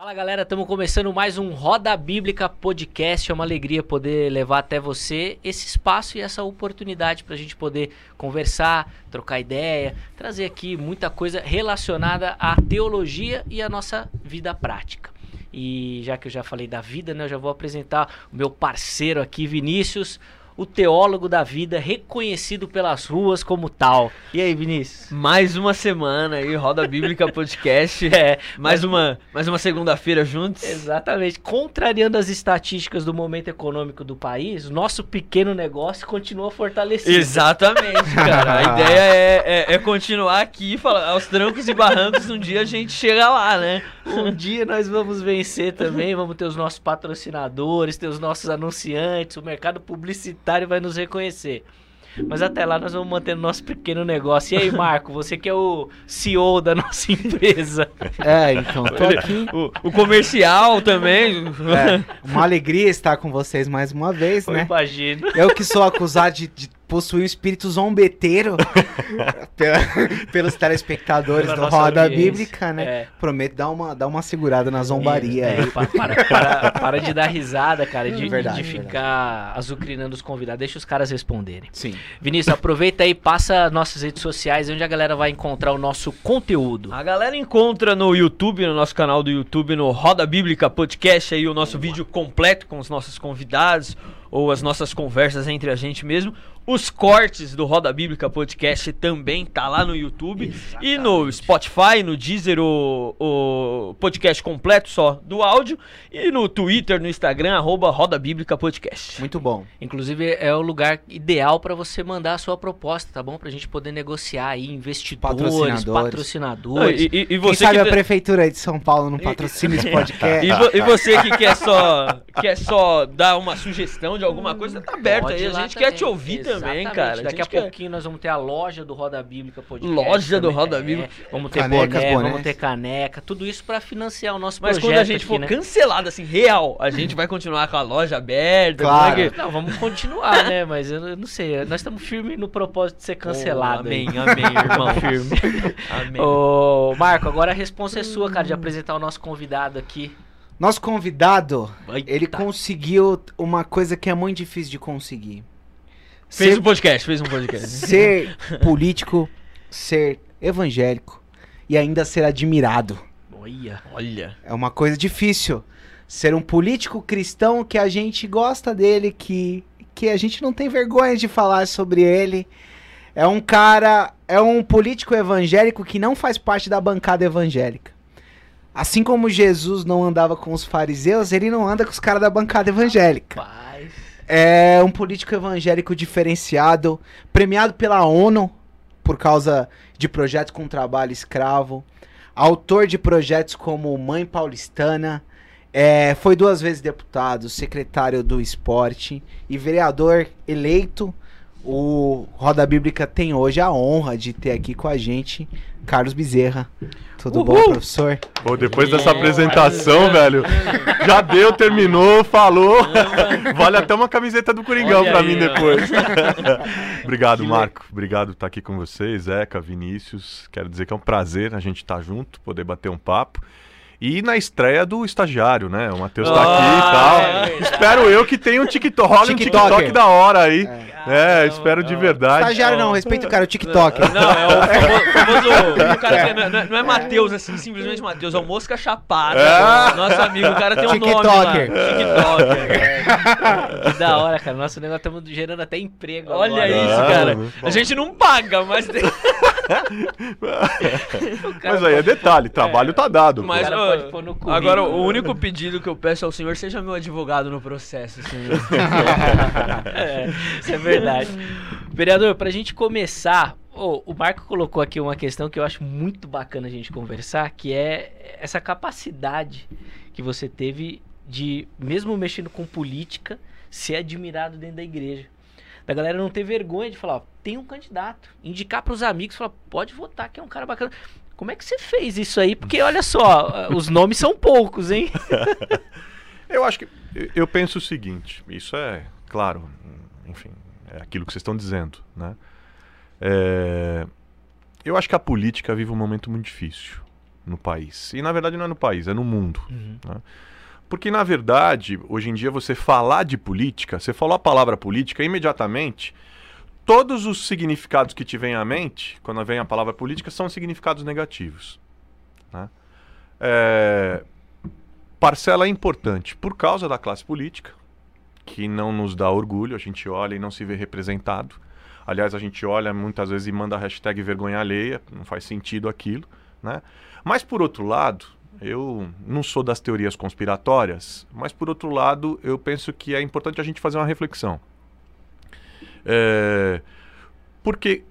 Fala galera, estamos começando mais um Roda Bíblica Podcast. É uma alegria poder levar até você esse espaço e essa oportunidade para a gente poder conversar, trocar ideia, trazer aqui muita coisa relacionada à teologia e à nossa vida prática. E já que eu já falei da vida, né, eu já vou apresentar o meu parceiro aqui, Vinícius o teólogo da vida, reconhecido pelas ruas como tal. E aí, Vinícius? Mais uma semana aí, Roda Bíblica Podcast. é, mais uma, mais uma segunda-feira juntos. Exatamente. Contrariando as estatísticas do momento econômico do país, nosso pequeno negócio continua fortalecido. Exatamente, cara. A ideia é, é, é continuar aqui, falar, aos trancos e barrancos, um dia a gente chega lá, né? Um dia nós vamos vencer também, vamos ter os nossos patrocinadores, ter os nossos anunciantes, o mercado publicitário vai nos reconhecer. Mas até lá nós vamos manter nosso pequeno negócio. E aí, Marco, você que é o CEO da nossa empresa. É, então, tô aqui. O, o comercial também. É, uma alegria estar com vocês mais uma vez, Eu né? imagino. Eu que sou acusado de, de possuir um espírito zombeteiro pela- pelos telespectadores Pela do Roda audiência. Bíblica, né? É. Prometo dar uma, dar uma segurada na zombaria. É, aí. pa- para, para, para de dar risada, cara, de, Verdade, de ficar azucrinando os convidados. Deixa os caras responderem. Sim. Vinícius, aproveita aí, passa nossas redes sociais, onde a galera vai encontrar o nosso conteúdo. A galera encontra no YouTube, no nosso canal do YouTube, no Roda Bíblica Podcast, aí o nosso vídeo completo com os nossos convidados ou as nossas conversas entre a gente mesmo. Os cortes do Roda Bíblica Podcast também tá lá no YouTube e no Spotify, no Deezer, o, o podcast completo só do áudio e no Twitter, no Instagram, arroba Roda Bíblica Podcast. Muito bom. Inclusive, é o lugar ideal para você mandar a sua proposta, tá bom? Pra gente poder negociar aí investidores, Patrocinadores. patrocinadores. E, e- e Quem você sabe que a tá- prefeitura de São Paulo não patrocina esse podcast? E, vo- e você que quer só, quer só dar uma sugestão de alguma coisa, tá aberto Pode aí. A gente quer te ouvir também, Exatamente. cara. Daqui a, quer- pouquinho nós vamos ter a loja do Roda Bíblica Podcast. Loja do também. Roda É, Bíblica. Vamos ter Canecas, boné, bonés. vamos ter caneca, tudo isso pra financiar o nosso Mas projeto quando a gente aqui, for né? cancelado, assim, real, a gente vai continuar com a loja aberta. Claro. é que- Não, vamos continuar, né? Mas eu, não sei. Nós estamos firmes no propósito de ser cancelado. Oh, aí. amém, amém, irmão. Firme. Amém. Ô, Marco, agora a resposta é sua, cara, de apresentar o nosso convidado aqui. Nosso convidado, Eita. ele conseguiu uma coisa que é muito difícil de conseguir. Fez Ser- um podcast, fez um podcast. ser político, ser evangélico e ainda ser admirado. Olha. Olha. É uma coisa difícil. Ser um político cristão que a gente gosta dele, que, que a gente não tem vergonha de falar sobre ele. É um cara, é um político evangélico que não faz parte da bancada evangélica. Assim como Jesus não andava com os fariseus, ele não anda com os caras da bancada evangélica. Paz. É um político evangélico diferenciado, premiado pela ONU por causa de projetos com trabalho escravo, autor de projetos como Mãe Paulistana, é, foi duas vezes deputado, secretário do esporte e vereador eleito. O Roda Bíblica tem hoje a honra de ter aqui com a gente Carlos Bezerra. Tudo bom, Uhul! professor? Pô, depois dessa apresentação, velho, já deu, terminou, falou. Vale até uma camiseta do Coringão aí, mim depois. Obrigado, Que le- Marco. Obrigado por estar aqui com vocês, Zeca, Vinícius. Quero dizer que é um prazer a gente estar junto, poder bater um papo. E na estreia do estagiário, né? O Matheus tá aqui e Ah, tal. é espero eu que tenha um TikTok, rola um. TikTok da hora aí. É. É, espero de verdade. Estagiário não, respeita o cara, o TikTok. Não, é o famoso. famoso- o cara que não, é- não é Matheus, assim, simplesmente Matheus, é o Mosca Chapada. É. Nosso amigo, o cara tem um nome lá. TikToker. TikToker. Que da hora, cara. Nosso negócio estamos gerando até emprego. Olha agora. isso, cara. A gente não paga, mas. tem- Mas aí é detalhe, trabalho tá dado. Mas, cara ó, pode pôr no currículo. agora, o único pedido que eu peço ao senhor, seja meu advogado no processo, senhor. é, isso é verdade. Vereador, pra gente começar, ô, o Marco colocou aqui uma questão que eu acho muito bacana a gente conversar, que é essa capacidade que você teve de, mesmo mexendo com política, ser admirado dentro da igreja. Da galera não ter vergonha de falar, ó, tem um candidato, indicar pros amigos, falar, pode votar, que é um cara bacana. Como é que você fez isso aí? Porque olha só, os nomes são poucos, hein? Eu acho que. Eu penso o seguinte: isso é, claro, enfim, é aquilo que vocês estão dizendo, né? É, eu acho que a política vive um momento muito difícil. no país. E na verdade não é no país, é no mundo. Uhum. Porque na verdade, hoje em dia você falar de política, você falou a palavra política, imediatamente todos os significados que te vêm à mente, quando vem a palavra política, são significados negativos. né? É, Parcela importante por causa da classe política, que não nos dá orgulho, a gente olha e não se vê representado. Aliás, a gente olha muitas vezes e manda a hashtag vergonha alheia, não faz sentido aquilo. Né? Mas por outro lado, eu não sou das teorias conspiratórias, mas por outro lado, eu penso que é importante a gente fazer uma reflexão. É, porque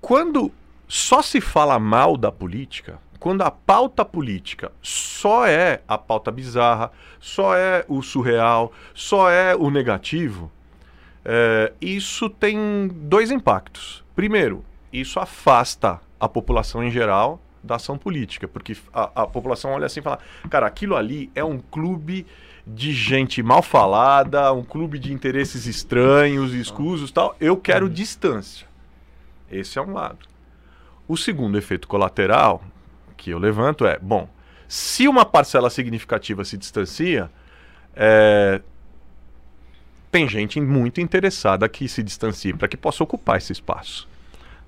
quando só se fala mal da política, quando a pauta política só é a pauta bizarra, só é o surreal, só é o negativo, é, isso tem dois impactos. Primeiro, isso afasta a população em geral da ação política, porque a, a população olha assim e fala: cara, aquilo ali é um clube de gente mal falada, um clube de interesses estranhos, escusos tal. Eu quero distância. Esse é um lado. O segundo efeito colateral que eu levanto é: bom, se uma parcela significativa se distancia, é, tem gente muito interessada que se distancie para que possa ocupar esse espaço.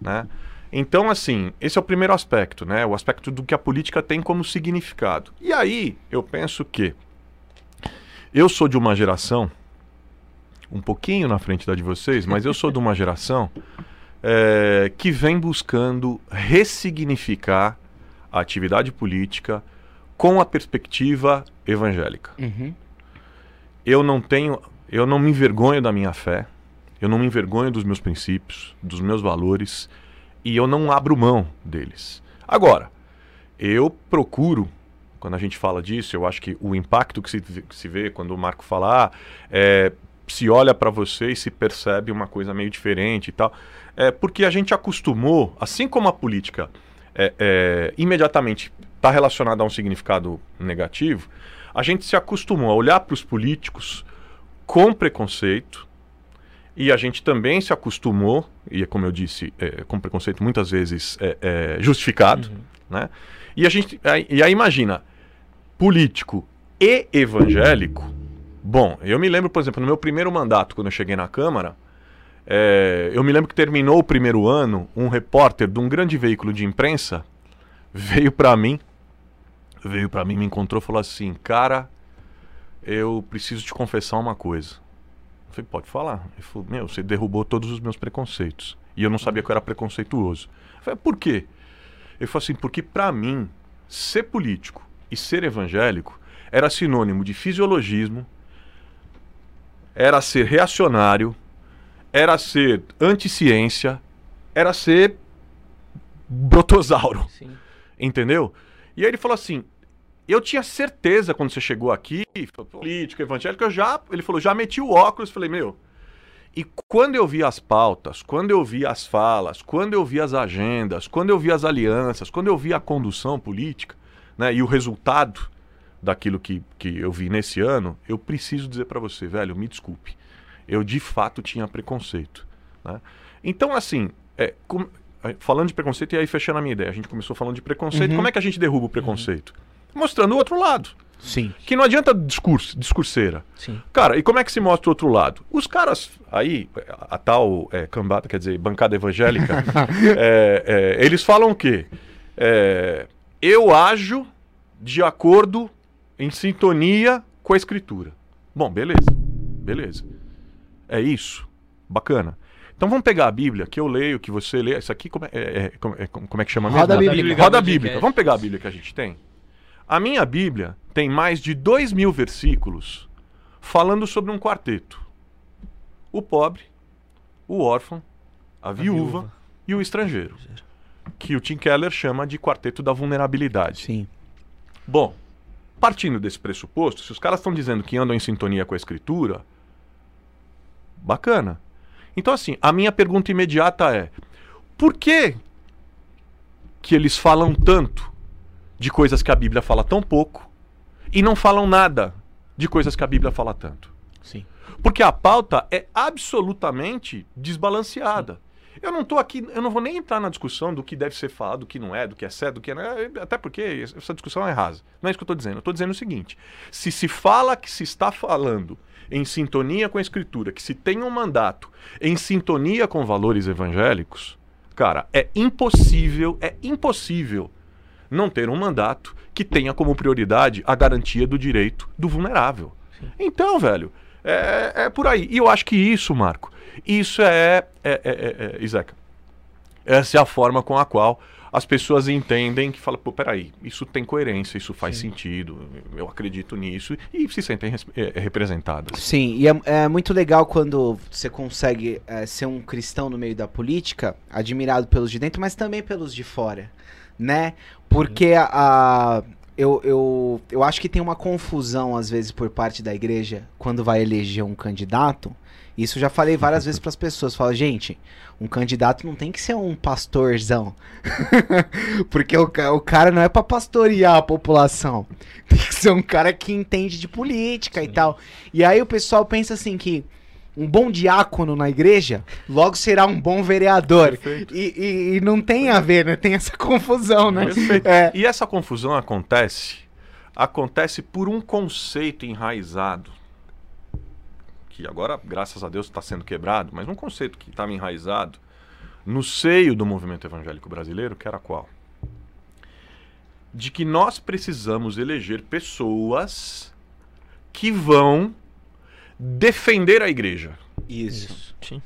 Né? Então, assim, esse é o primeiro aspecto, né? O aspecto do que a política tem como significado. E aí, eu penso que eu sou de uma geração, um pouquinho na frente da de vocês, mas eu sou de uma geração é, que vem buscando ressignificar a atividade política com a perspectiva evangélica. Uhum. Eu não tenho, eu não me envergonho da minha fé, eu não me envergonho dos meus princípios, dos meus valores e eu não abro mão deles. Agora, eu procuro, quando a gente fala disso, eu acho que o impacto que se, que se vê quando o Marco fala, ah, é, se olha para você e se percebe uma coisa meio diferente e tal, é porque a gente acostumou, assim como a política é, é, imediatamente está relacionada a um significado negativo, a gente se acostumou a olhar para os políticos com preconceito e a gente também se acostumou, e é como eu disse, é, com preconceito muitas vezes é, é, justificado, né? E a gente, e aí imagina, político e evangélico. Bom, eu me lembro, por exemplo, no meu primeiro mandato, quando eu cheguei na Câmara, é, eu me lembro que terminou o primeiro ano, um repórter de um grande veículo de imprensa veio para mim, veio para mim, me encontrou falou assim, cara, eu preciso te confessar uma coisa. Eu falei, pode falar. Ele falou, meu, você derrubou todos os meus preconceitos. E eu não sabia que eu era preconceituoso. Eu falei, por quê? Ele falou assim, porque para mim, ser político e ser evangélico era sinônimo de fisiologismo, era ser reacionário, era ser anticiência, era ser brotosauro. Sim. Entendeu? E aí ele falou assim: eu tinha certeza quando você chegou aqui, político, evangélico, eu já. Ele falou, já meti o óculos, falei, meu. E quando eu vi as pautas, quando eu vi as falas, quando eu vi as agendas, quando eu vi as alianças, quando eu vi a condução política, né, e o resultado daquilo que, que eu vi nesse ano, eu preciso dizer para você, velho, me desculpe. Eu de fato tinha preconceito. né? Então, assim, é, com- é, falando de preconceito, e aí fechando a minha ideia, a gente começou falando de preconceito, Uhum. como é que a gente derruba o preconceito? Mostrando o outro lado. Sim. Que não adianta discurso, discurseira. Sim. Cara, e como é que se mostra o outro lado? Os caras aí, a, a tal é, cambada, quer dizer, bancada evangélica, é, é, eles falam o quê? É, eu ajo de acordo, em sintonia com a escritura. Bom, beleza, beleza. É isso, bacana. Então vamos pegar a Bíblia, que eu leio, que você lê. Isso aqui como é, é- é- como é- como é que chama Roda mesmo? Bíblica. Roda. Bíblica. Vamos pegar a Bíblia que a gente tem? A minha Bíblia tem mais de dois mil versículos falando sobre um quarteto: o pobre, o órfão, a viúva, viúva. e o estrangeiro. Que o Tim Keller chama de quarteto da vulnerabilidade. Sim. Bom, partindo desse pressuposto, se os caras estão dizendo que andam em sintonia com a escritura, bacana. Então, assim, a minha pergunta imediata é: por que que eles falam tanto de coisas que a Bíblia fala tão pouco e não falam nada de coisas que a Bíblia fala tanto? Sim. Porque a pauta é absolutamente desbalanceada. Eu não tô aqui, eu não vou nem entrar na discussão do que deve ser falado, do que não é, do que é certo, do que não é, até porque essa discussão é rasa. Não é isso que eu estou dizendo. Eu estou dizendo o seguinte: se se fala que se está falando em sintonia com a escritura, que se tem um mandato em sintonia com valores evangélicos, cara, é impossível, é impossível não ter um mandato que tenha como prioridade a garantia do direito do vulnerável. Então, velho, é, é por aí. E eu acho que isso, Marco, isso é, é, é, é, é Isaac, essa é a forma com a qual as pessoas entendem que fala, pô, peraí, isso tem coerência, isso faz Sim. sentido, eu acredito nisso e se sentem é, representadas. Sim, e é, é, muito legal quando você consegue é, ser um cristão no meio da política, admirado pelos de dentro, mas também pelos de fora, né? Porque a, a eu, eu, eu acho que tem uma confusão, às vezes, por parte da igreja quando vai eleger um candidato. Isso eu já falei várias vezes para as pessoas. Fala, gente, um candidato não tem que ser um pastorzão. Porque o, o cara não é para pastorear a população. Tem que ser um cara que entende de política Sim. e tal. E aí o pessoal pensa assim que um bom diácono na igreja, logo será um bom vereador. E, e, e, não tem a ver, né? Tem essa confusão, né? É. E essa confusão acontece, acontece por um conceito enraizado, que agora, graças a Deus, está sendo quebrado, mas um conceito que estava enraizado no seio do movimento evangélico brasileiro, que era qual? De que nós precisamos eleger pessoas que vão defender a igreja. Isso. Sim.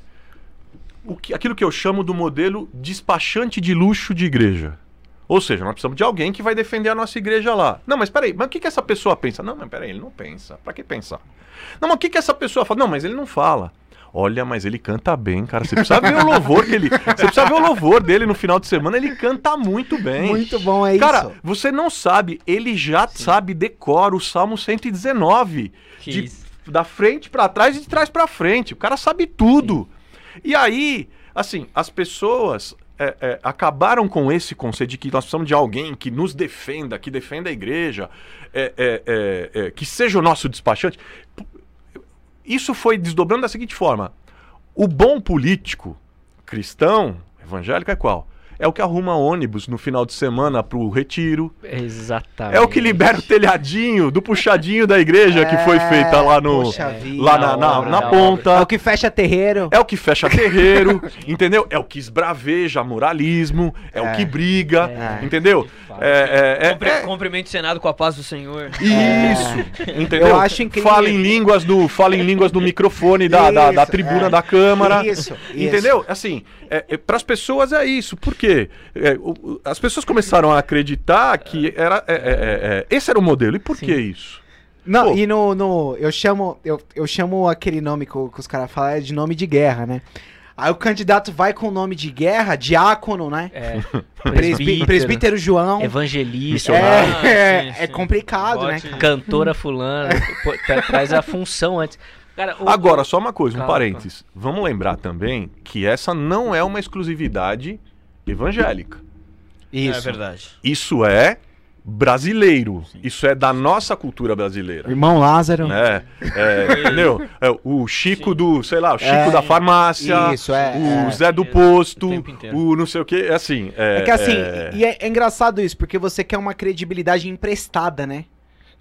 O que, aquilo que eu chamo do modelo despachante de luxo de igreja. Ou seja, nós precisamos de alguém que vai defender a nossa igreja lá. Não, mas peraí, mas o que, que essa pessoa pensa? Não, mas peraí, ele não pensa. Pra que pensar? Não, mas o que, que essa pessoa fala? Não, mas ele não fala. Olha, mas ele canta bem, cara. Você precisa ver o louvor que ele. Você precisa ver o louvor dele no final de semana. Ele canta muito bem. Muito bom, é cara, isso. Cara, você não sabe, ele já Sim. sabe, decora o Salmo 119. Que de isso da frente para trás e de trás para frente. O cara sabe tudo. Sim. E aí, assim, as pessoas é, é, acabaram com esse conceito de que nós precisamos de alguém que nos defenda, que defenda a igreja, é, é, é, é que seja o nosso despachante. Isso foi desdobrando da seguinte forma: o bom político cristão evangélico é qual? É o que arruma ônibus no final de semana pro retiro. Exatamente. É o que libera o telhadinho do puxadinho da igreja é, que foi é, feita lá no lá na, na, na ponta. É o que fecha terreiro. É o que fecha terreiro, entendeu? É o que esbraveja moralismo, é, é o que briga, é. entendeu? É, é, Cumprimento o Senado com a paz do Senhor. Isso, entendeu? Eu acho incrível. Fala em línguas do, fala em línguas do microfone da, isso, da, da, tribuna da Câmara. Isso, entendeu? Isso. Assim, é, para as pessoas é isso. Por quê? É, o, as pessoas começaram a acreditar que era, é, é, é, esse era o modelo. E por Sim. que isso? Não, Pô. e no, no. Eu chamo. Eu, eu chamo aquele nome que, que os caras falam de nome de guerra, né? Aí o candidato vai com o nome de guerra, diácono, né? É. Presbítero, presbítero João. Evangelista. É, ah, é, é, complicado, né? Cantora fulana. traz a função antes. Cara, o... Agora, só uma coisa, um parênteses. Vamos lembrar também que essa não é uma exclusividade evangélica. Isso. É verdade. Isso é brasileiro. Sim. Isso é da nossa cultura brasileira. Irmão Lázaro. É, é entendeu? É, o Chico Sim. do, sei lá, o Chico é, da farmácia. Isso, é. O é. Zé do posto. O, o, não sei o que. É assim. É, é que assim, é. e é, engraçado isso, porque você quer uma credibilidade emprestada, né?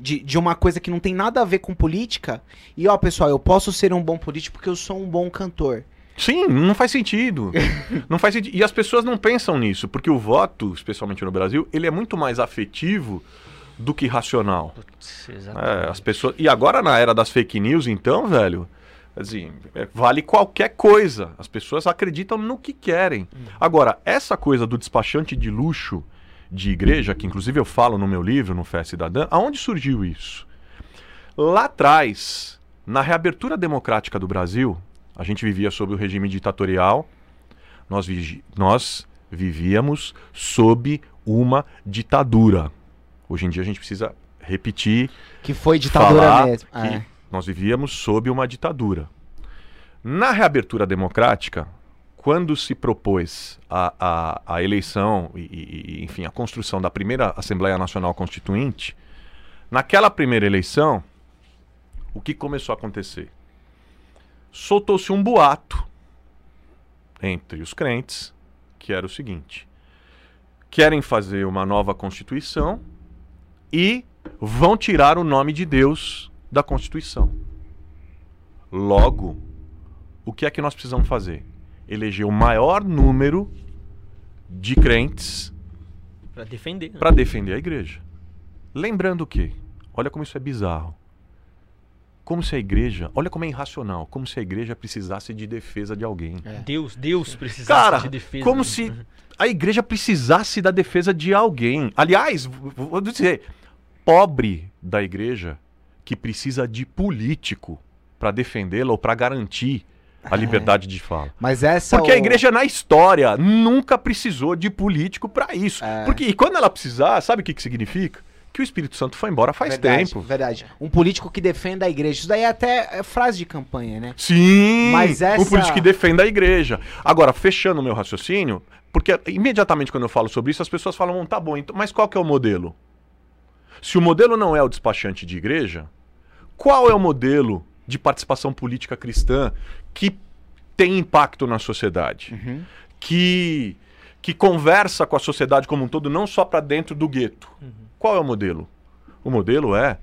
De, de uma coisa que não tem nada a ver com política. E ó, pessoal, eu posso ser um bom político porque eu sou um bom cantor. Sim, não faz sentido. não faz sentido. E as pessoas não pensam nisso, porque o voto, especialmente no Brasil, ele é muito mais afetivo do que racional. é, as pessoas E agora na era das fake news, então, velho, assim, é, vale qualquer coisa. As pessoas acreditam no que querem. Hum. Agora, essa coisa do despachante de luxo de igreja, que inclusive eu falo no meu livro, no Fé Cidadã, aonde surgiu isso? Lá atrás, na reabertura democrática do Brasil, a gente vivia sob o regime ditatorial, nós, vi nós vivíamos sob uma ditadura. Hoje em dia a gente precisa repetir. Que foi ditadura mesmo. Que é. Nós vivíamos sob uma ditadura. Na reabertura democrática, quando se propôs a, a, a eleição e, e, enfim, a construção da primeira Assembleia Nacional Constituinte, naquela primeira eleição, o que começou a acontecer? soltou-se um boato entre os crentes, que era o seguinte: querem fazer uma nova constituição e vão tirar o nome de Deus da constituição. Logo, o que é que nós precisamos fazer? Eleger o maior número de crentes Pra defender. né? para defender a igreja. Lembrando que, olha como isso é bizarro. Como se a igreja, olha como é irracional, como se a igreja precisasse de defesa de alguém. É. Deus, Deus precisasse Cara, de defesa. como se a igreja precisasse da defesa de alguém. Aliás, vou dizer, pobre da igreja que precisa de político para defendê-la ou para garantir a É. liberdade de fala. Mas essa. Porque a o- igreja na história nunca precisou de político para isso. É. Porque e quando ela precisar, sabe o que, que significa? Que o Espírito Santo foi embora faz verdade, tempo. Verdade. Um político que defenda a igreja. Isso daí é até é frase de campanha, né? Sim, Mas essa- o político que defenda a igreja. Agora, fechando o meu raciocínio, porque imediatamente quando eu falo sobre isso, as pessoas falam, "Bom, tá bom, então, mas qual que é o modelo? Se o modelo não é o despachante de igreja, qual é o modelo de participação política cristã que tem impacto na sociedade? Uhum. Que, que conversa com a sociedade como um todo, não só para dentro do gueto. Qual é o modelo? O modelo é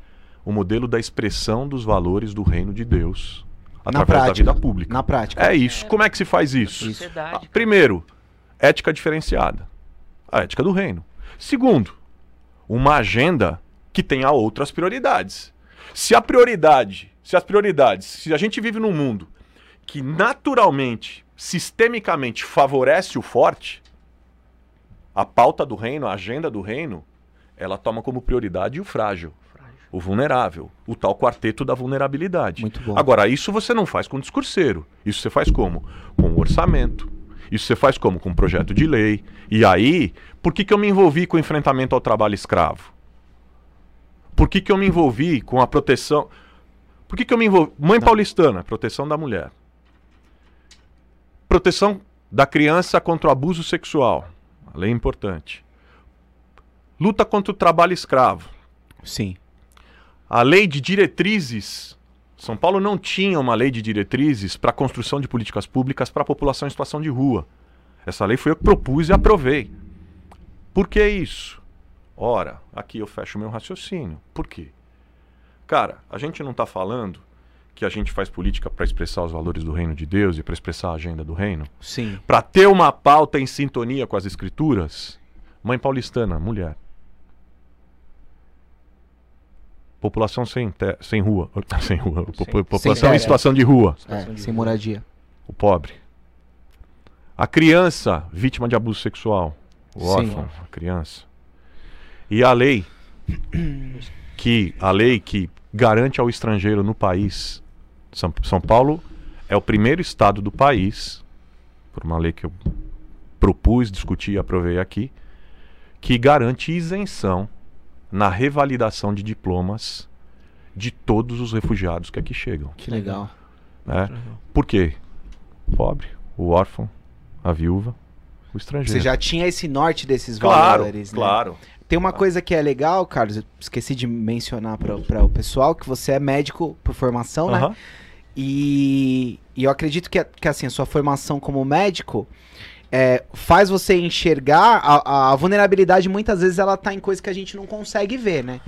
o modelo da expressão dos valores do reino de Deus Na através da prática. vida pública. Na prática. É isso. Como é que se faz isso? Sociedade. Ah, Primeiro, ética diferenciada. A ética do reino. Segundo, uma agenda que tenha outras prioridades. Se a prioridade, se as prioridades, se a gente vive num mundo que naturalmente, sistemicamente favorece o forte, a pauta do reino, a agenda do reino, ela toma como prioridade o frágil, o vulnerável, o tal quarteto da vulnerabilidade. Agora, isso você não faz com discurseiro. Isso você faz como? Com orçamento. Isso você faz como? Com projeto de lei. E aí, por que, que eu me envolvi com o enfrentamento ao trabalho escravo? Por que, que eu me envolvi com a proteção. Por que, que eu me envolvi. Mãe paulistana, proteção da mulher. Proteção da criança contra o abuso sexual. A lei é importante. Luta contra o trabalho escravo. Sim. A lei de diretrizes. São Paulo não tinha uma lei de diretrizes para a construção de políticas públicas para a população em situação de rua. Essa lei foi eu que propus e aprovei. Por que isso? Ora, aqui eu fecho o meu raciocínio. Por quê? Cara, a gente não está falando que a gente faz política para expressar os valores do reino de Deus e para expressar a agenda do reino? Sim. Para ter uma pauta em sintonia com as escrituras? Mãe paulistana, mulher. População sem, te- sem rua. Sem rua. Popu- População em terra. situação de rua. É, sem moradia. O pobre. A criança vítima de abuso sexual. O Sim. órfão, a criança. E a lei que a lei que garante ao estrangeiro no país. São, São Paulo é o primeiro estado do país, por uma lei que eu propus, discuti e aprovei aqui, que garante isenção na revalidação de diplomas de todos os refugiados que aqui chegam. Que legal. Né? Por quê? O pobre, o órfão, a viúva, o estrangeiro. Você já tinha esse norte desses claro, valores, né? claro. Tem uma coisa que é legal, Carlos, eu esqueci de mencionar para o pessoal, que você é médico por formação, né? Aham. E, e eu acredito que, que assim, a sua formação como médico é, faz você enxergar a, a vulnerabilidade, muitas vezes ela tá em coisas que a gente não consegue ver, né?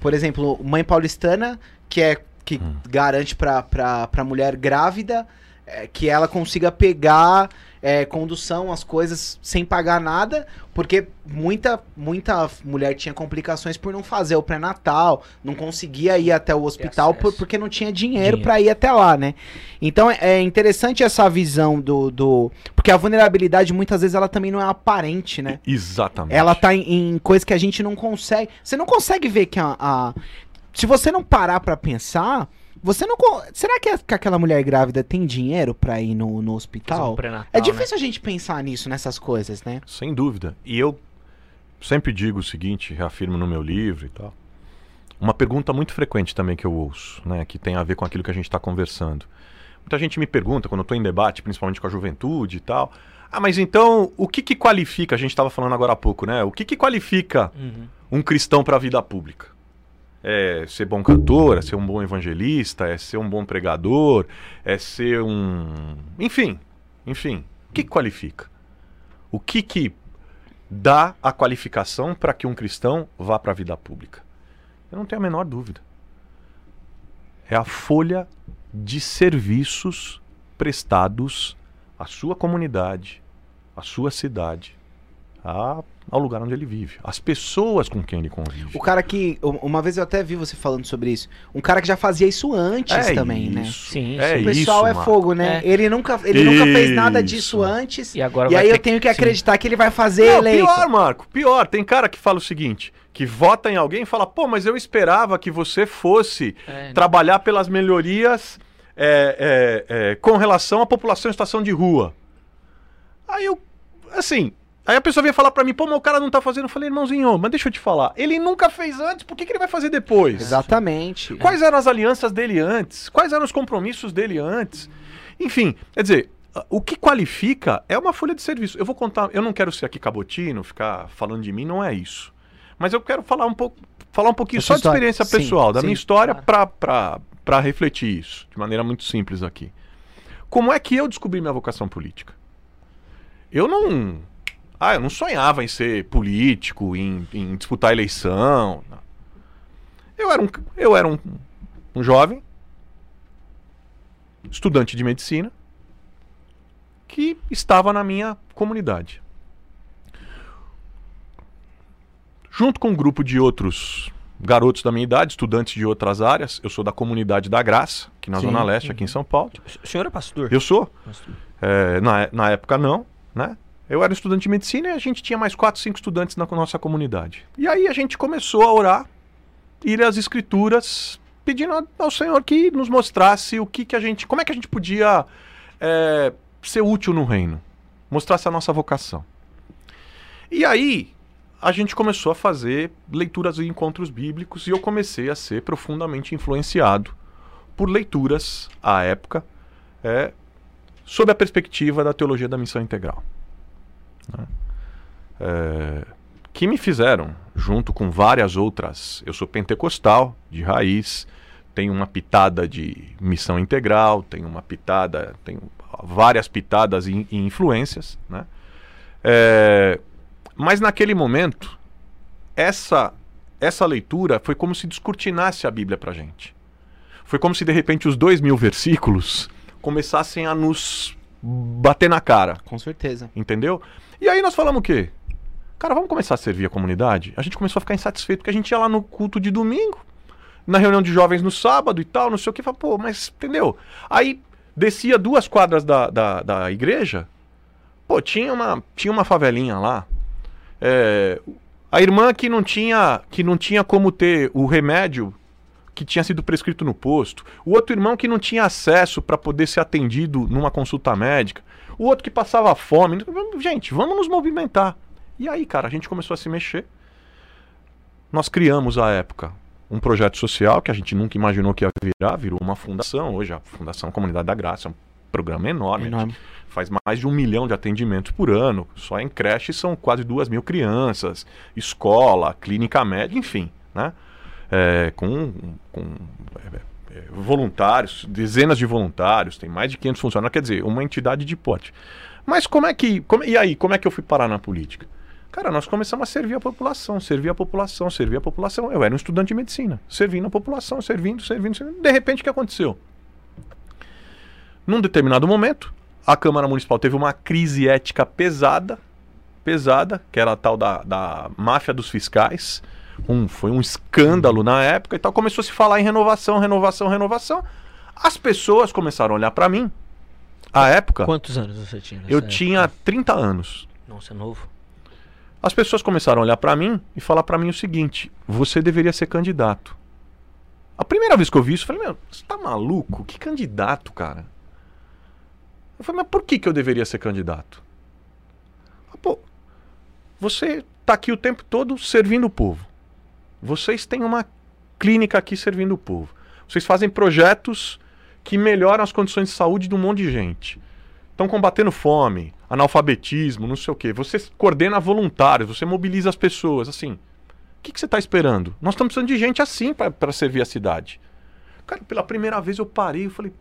Por exemplo, mãe paulistana, que é que Hum. garante pra mulher grávida é, que ela consiga pegar é, condução, as coisas sem pagar nada, porque muita, muita mulher tinha complicações por não fazer o pré-natal, não conseguia ir até o hospital por- porque não tinha dinheiro Dinheiro. pra ir até lá, né? Então é é interessante essa visão do, do. Porque a vulnerabilidade muitas vezes ela também não é aparente, né? Exatamente. Ela tá em, em coisas que a gente não consegue. Você não consegue ver que a. a- se você não parar pra pensar, você não. Será que, a- que aquela mulher grávida tem dinheiro pra ir no, no um hospital? pré-natal, É né? difícil a gente pensar nisso, nessas coisas, né? Sem dúvida. E eu sempre digo o seguinte, reafirmo no meu livro e tal. Uma pergunta muito frequente também que eu ouço, né, que tem a ver com aquilo que a gente está conversando. Muita gente me pergunta, quando eu estou em debate, principalmente com a juventude e tal, ah, mas então, o que que qualifica, a gente estava falando agora há pouco, né, o que que qualifica Uhum. um cristão para a vida pública? É ser bom cantor, é ser um bom evangelista, é ser um bom pregador, é ser um. Enfim, enfim. O que, qualifica? O que que dá a qualificação para que um cristão vá para a vida pública? Eu não tenho a menor dúvida. É a folha de serviços prestados à sua comunidade, à sua cidade, a- ao lugar onde ele vive, às pessoas com quem ele convive. O cara que. Uma vez eu até vi você falando sobre isso. Um cara que já fazia isso antes é também, né? isso, Sim, é O pessoal isso, é fogo, né? É. Ele nunca, ele nunca fez nada Isso. disso antes. E agora E aí ter eu tenho que sim. acreditar que ele vai fazer Não, eleito. pior, Marco, pior. Tem cara que fala o seguinte, que vota em alguém e fala, pô, mas eu esperava que você fosse É, trabalhar pelas melhorias é, é, é, com relação à população em situação de rua. Aí eu, assim, aí a pessoa vinha falar pra mim, pô, mas o cara não tá fazendo. Eu falei, irmãozinho, mas deixa eu te falar, ele nunca fez antes, por que, que ele vai fazer depois? Exatamente. Quais eram as alianças dele antes? Quais eram os compromissos dele antes? Enfim, quer dizer, o que qualifica é uma folha de serviço. Eu vou contar, eu não quero ser aqui cabotino, ficar falando de mim, não é isso. Mas eu quero falar um pouco, falar um pouquinho Da só sua de história. experiência Sim, pessoal, da sim, minha história claro. pra para para refletir isso, de maneira muito simples aqui. Como é que eu descobri minha vocação política? Eu não ah, eu não sonhava em ser político, em, em disputar eleição. não. Eu era um, eu era um, um jovem, estudante de medicina, que estava na minha comunidade. Junto com um grupo de outros garotos da minha idade, estudantes de outras áreas, eu sou da comunidade da Graça, aqui na Sim. Zona Leste, aqui em São Paulo. O senhor é pastor? Eu sou. Pastor. É, na, na época não, né? Eu era estudante de medicina e a gente tinha mais quatro, cinco estudantes na nossa comunidade. E aí a gente começou a orar, ir às escrituras, pedindo ao- Senhor que nos mostrasse o que, que a gente, como é que a gente podia é, ser útil no reino, mostrasse a nossa vocação. E aí a gente começou a fazer leituras e encontros bíblicos e eu comecei a ser profundamente influenciado por leituras à época é, sob a perspectiva da teologia da missão integral. Né? É, que me fizeram, junto com várias outras, eu sou pentecostal de raiz, tenho uma pitada de missão integral, tenho uma pitada, tenho várias pitadas e, e influências, né? É, mas naquele momento, essa, essa leitura foi como se descortinasse a Bíblia pra gente. Foi como se de repente os dois mil versículos começassem a nos bater na cara, Com certeza. entendeu? E aí nós falamos o quê? Cara, vamos começar a servir a comunidade? A gente começou a ficar insatisfeito, porque a gente ia lá no culto de domingo, na reunião de jovens no sábado e tal, não sei o que, fala, pô, mas entendeu? Aí descia duas quadras da, da, da igreja, pô, tinha uma, tinha uma favelinha lá. É, a irmã que não tinha que não tinha como ter o remédio que tinha sido prescrito no posto, o outro irmão que não tinha acesso para poder ser atendido numa consulta médica, o outro que passava fome. Gente, vamos nos movimentar. E aí, cara, a gente começou a se mexer. Nós criamos à época um projeto social que a gente nunca imaginou que ia virar, virou uma fundação. Hoje a Fundação Comunidade da Graça é um programa enorme. Enorme. Faz mais de um milhão de atendimentos por ano. Só em creche são quase duas mil crianças. Escola, clínica médica, enfim. Né? É, com com é, voluntários, dezenas de voluntários, tem mais de 500 funcionários. Quer dizer, uma entidade de porte. Mas como é que. como- e aí, como é que eu fui parar na política? Cara, nós começamos a servir a população, servir a população, servir a população. Eu era um estudante de medicina, servindo a população, servindo, servindo, servindo. De repente, o que aconteceu? Num determinado momento, a Câmara Municipal teve uma crise ética pesada, pesada, que era a tal da, da máfia dos fiscais. Um, foi um escândalo na época e tal. Começou a se falar em renovação, renovação, renovação. As pessoas começaram a olhar pra mim. À época, Quantos anos você tinha? eu época? tinha 30 anos. Nossa, é novo. As pessoas começaram a olhar pra mim e falar pra mim o seguinte: você deveria ser candidato. A primeira vez que eu vi isso, eu falei: meu, você tá maluco? Que candidato, cara? Eu falei: mas por que, que eu deveria ser candidato? Pô, você tá aqui o tempo todo servindo o povo. Vocês têm uma clínica aqui servindo o povo. Vocês fazem projetos que melhoram as condições de saúde de um monte de gente. Estão combatendo fome, analfabetismo, não sei o quê. Você coordena voluntários, você mobiliza as pessoas. Assim, o que, que você está esperando? Nós estamos precisando de gente assim para servir a cidade. Cara, pela primeira vez eu parei e falei.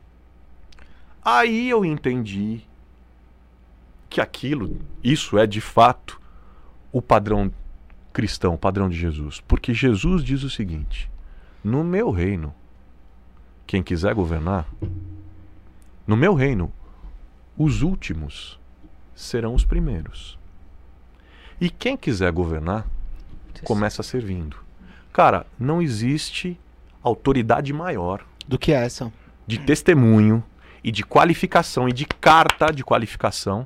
Aí eu entendi que aquilo, isso é de fato o padrão cristão, padrão de Jesus. Porque Jesus diz o seguinte: no meu reino, quem quiser governar, no meu reino, os últimos serão os primeiros. E quem quiser governar, começa servindo. Cara, não existe autoridade maior Do que essa? de testemunho e de qualificação e de carta de qualificação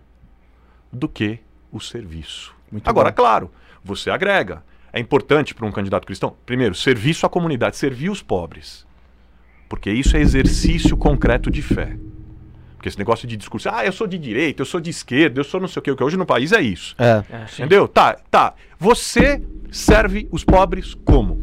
do que o serviço. Muito Agora, bom. claro, você agrega. É importante para um candidato cristão, primeiro, serviço à comunidade, servir os pobres. Porque isso é exercício concreto de fé. Porque esse negócio de discurso, ah, eu sou de direita, eu sou de esquerda, eu sou não sei o que, o que hoje no país é isso. É. É, Entendeu? Tá, tá. Você serve os pobres como?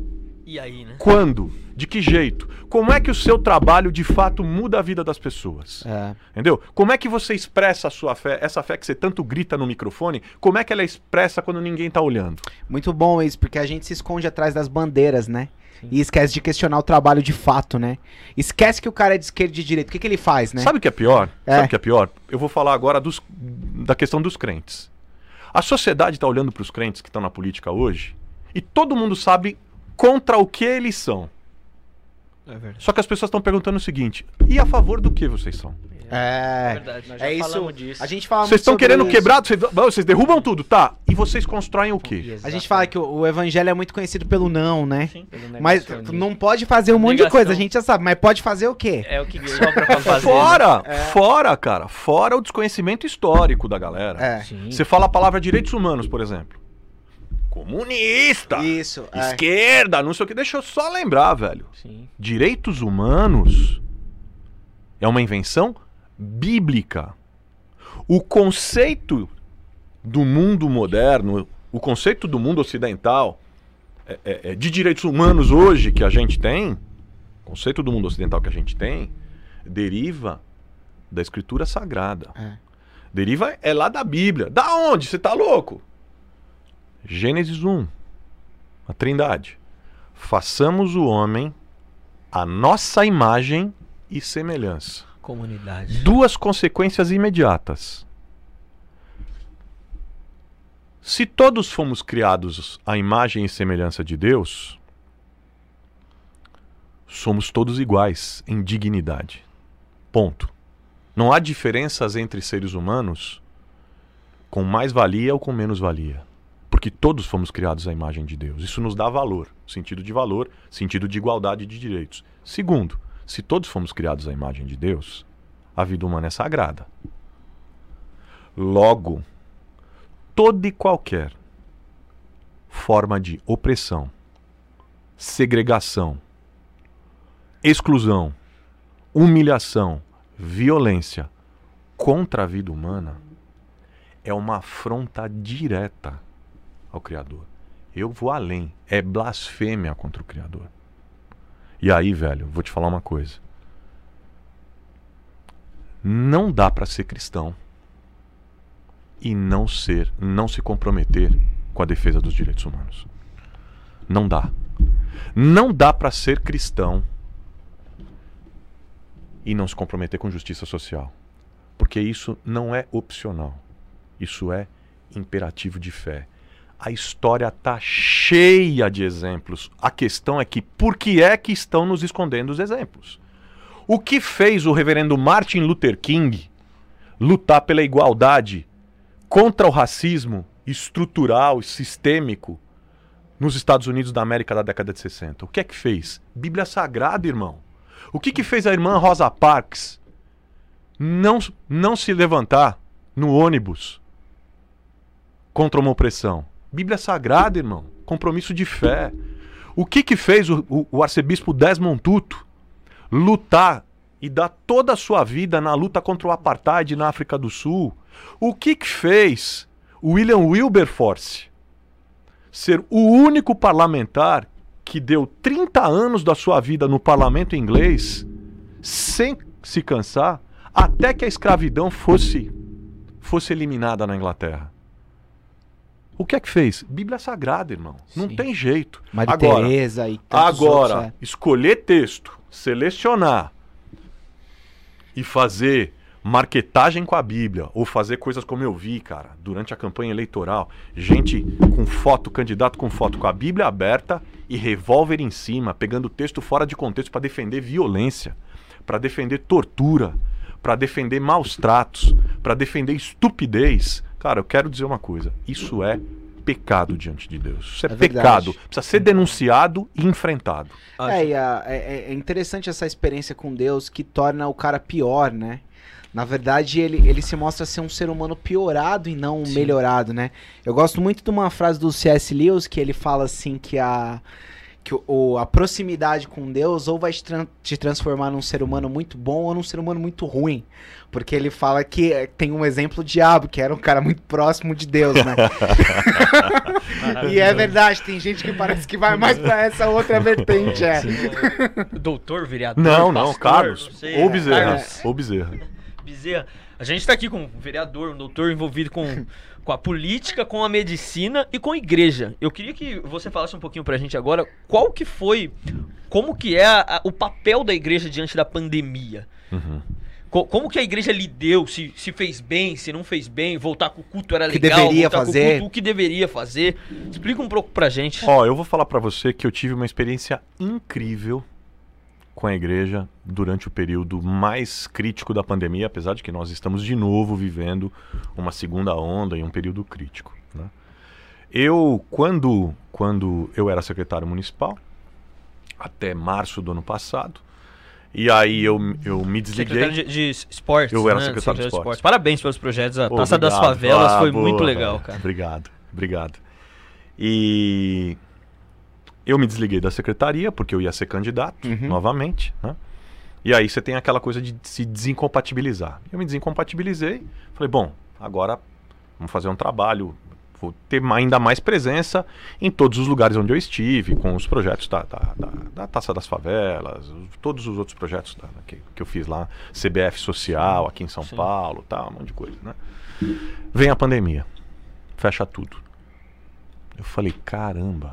E aí, né? Quando? De que jeito? Como é que o seu trabalho de fato muda a vida das pessoas? É. Entendeu? Como é que você expressa a sua fé, essa fé que você tanto grita no microfone, como é que ela é expressa quando ninguém tá olhando? Muito bom isso, porque a gente se esconde atrás das bandeiras, né? E esquece de questionar o trabalho de fato, né? Esquece que o cara é de esquerda e de direita. O que, que ele faz, né? Sabe o que é pior? É. Sabe o que é pior? Eu vou falar agora dos- da questão dos crentes. A sociedade está olhando para os crentes que estão na política hoje e todo mundo sabe contra o que eles são. É verdade. Só que as pessoas estão perguntando o seguinte: e a favor do que vocês são? É. verdade. Nós já É isso. falamos disso. A gente fala Vocês estão querendo isso. quebrar, vocês, vocês derrubam tudo, tá? E vocês constroem o quê? A gente fala que o, o evangelho é muito conhecido pelo não, né? Sim. Pelo Mas não pode fazer um monte de coisa, a gente já sabe, mas pode fazer o quê? É o que sobra pra fazer. Fora, fora, cara, fora o desconhecimento histórico da galera. É. Sim. Você fala a palavra direitos humanos, por exemplo. Comunista, Isso. é. esquerda, não sei o que. Deixa eu só lembrar, velho. Sim. Direitos humanos é uma invenção bíblica. O conceito do mundo moderno, o conceito do mundo ocidental é, é, é, de direitos humanos hoje que a gente tem, o conceito do mundo ocidental que a gente tem, deriva da escritura sagrada. É. Deriva é lá da Bíblia. Da onde? Você tá louco? Gênesis 1. A Trindade. Façamos o homem a nossa imagem e semelhança. Comunidade. Duas consequências imediatas. Se todos fomos criados à imagem e semelhança de Deus, somos todos iguais em dignidade. Ponto. Não há diferenças entre seres humanos com mais valia ou com menos valia. Porque todos fomos criados à imagem de Deus. Isso nos dá valor, sentido de valor, sentido de igualdade de direitos. Segundo, se todos fomos criados à imagem de Deus, a vida humana é sagrada. Logo, toda e qualquer forma de opressão, segregação, exclusão, humilhação, violência contra a vida humana é uma afronta direta ao Criador. Eu vou além, é blasfêmia contra o Criador. E aí, velho, vou te falar uma coisa. Não dá para ser cristão e não ser, não se comprometer com a defesa dos direitos humanos. Não dá. Não dá para ser cristão e não se comprometer com justiça social. Porque isso não é opcional. Isso é imperativo de fé. A história tá cheia de exemplos. A questão é que por que é que estão nos escondendo os exemplos? O que fez o reverendo Martin Luther King lutar pela igualdade contra o racismo estrutural e sistêmico nos Estados Unidos da América da década de 60? O que é que fez? Bíblia Sagrada, irmão. O que, que fez a irmã Rosa Parks não, não se levantar no ônibus contra uma opressão? Bíblia Sagrada, irmão. Compromisso de fé. O que, que fez o, o, o arcebispo Desmond Tutu lutar e dar toda a sua vida na luta contra o apartheid na África do Sul? O que, que fez William Wilberforce ser o único parlamentar que deu 30 anos da sua vida no parlamento inglês sem se cansar até que a escravidão fosse fosse eliminada na Inglaterra? O que é que fez? Bíblia Sagrada, irmão. Não Sim. tem jeito. Maria Agora, Tereza e Agora, outros, é. escolher texto, selecionar e fazer marketagem com a Bíblia, ou fazer coisas como eu vi, cara, durante a campanha eleitoral, gente com foto, candidato com foto com a Bíblia aberta e revólver em cima, pegando texto fora de contexto para defender violência, para defender tortura, para defender maus tratos, para defender estupidez. Cara, eu quero dizer uma coisa, isso é pecado diante de Deus. Isso é, É verdade. pecado. Precisa ser denunciado e enfrentado. É, e a- é, é interessante essa experiência com Deus que torna o cara pior, né? Na verdade, ele, ele se mostra ser um ser humano piorado e não Sim. melhorado, né? Eu gosto muito de uma frase do C.S. Lewis que ele fala assim que a que o- o, a proximidade com Deus ou vai te, tran- te transformar num ser humano muito bom ou num ser humano muito ruim. Porque ele fala que eh, tem um exemplo do diabo, que era um cara muito próximo de Deus, né? e é verdade, tem gente que parece que vai mais pra essa outra vertente, é. Doutor, vereador. Não, não, pastor, Carlos. não sei, ou Bezerra. Carlos Ou Bezerra. Bezerra. A gente tá aqui com um vereador, um doutor envolvido com, com a política, com a medicina e com a igreja. Eu queria que você falasse um pouquinho pra gente agora qual que foi, como que é a- a- o papel da igreja diante da pandemia. Uhum. Co- Como que a igreja lhe deu, se, se fez bem, se não fez bem, voltar com o culto era O que legal, deveria voltar com o fazer. culto, o que deveria fazer. Explica um pouco pra gente. Ó, eu vou falar pra você que eu tive uma experiência incrível com a igreja durante o período mais crítico da pandemia, apesar de que nós estamos de novo vivendo uma segunda onda e um período crítico. né? Eu, quando, quando eu era secretário municipal, até março do ano passado, e aí eu, eu me desliguei. Secretário de, de esportes. Eu era né? secretário de esportes. Parabéns pelos projetos. A Taça das. Favelas Ah, foi boa, muito legal, cara. Obrigado, obrigado. E eu me desliguei da secretaria porque eu ia ser candidato Uhum. novamente, né? E aí você tem aquela coisa de se desincompatibilizar. Eu me desincompatibilizei, falei, bom, agora vamos fazer um trabalho, vou ter ainda mais presença em todos os lugares onde eu estive, com os projetos da, da, da- da Taça das Favelas, os- todos os outros projetos da- que, que eu fiz lá, CBF Social aqui em São Sim. Paulo, tal, um monte de coisa, né? Vem a pandemia, fecha tudo. Eu falei, caramba,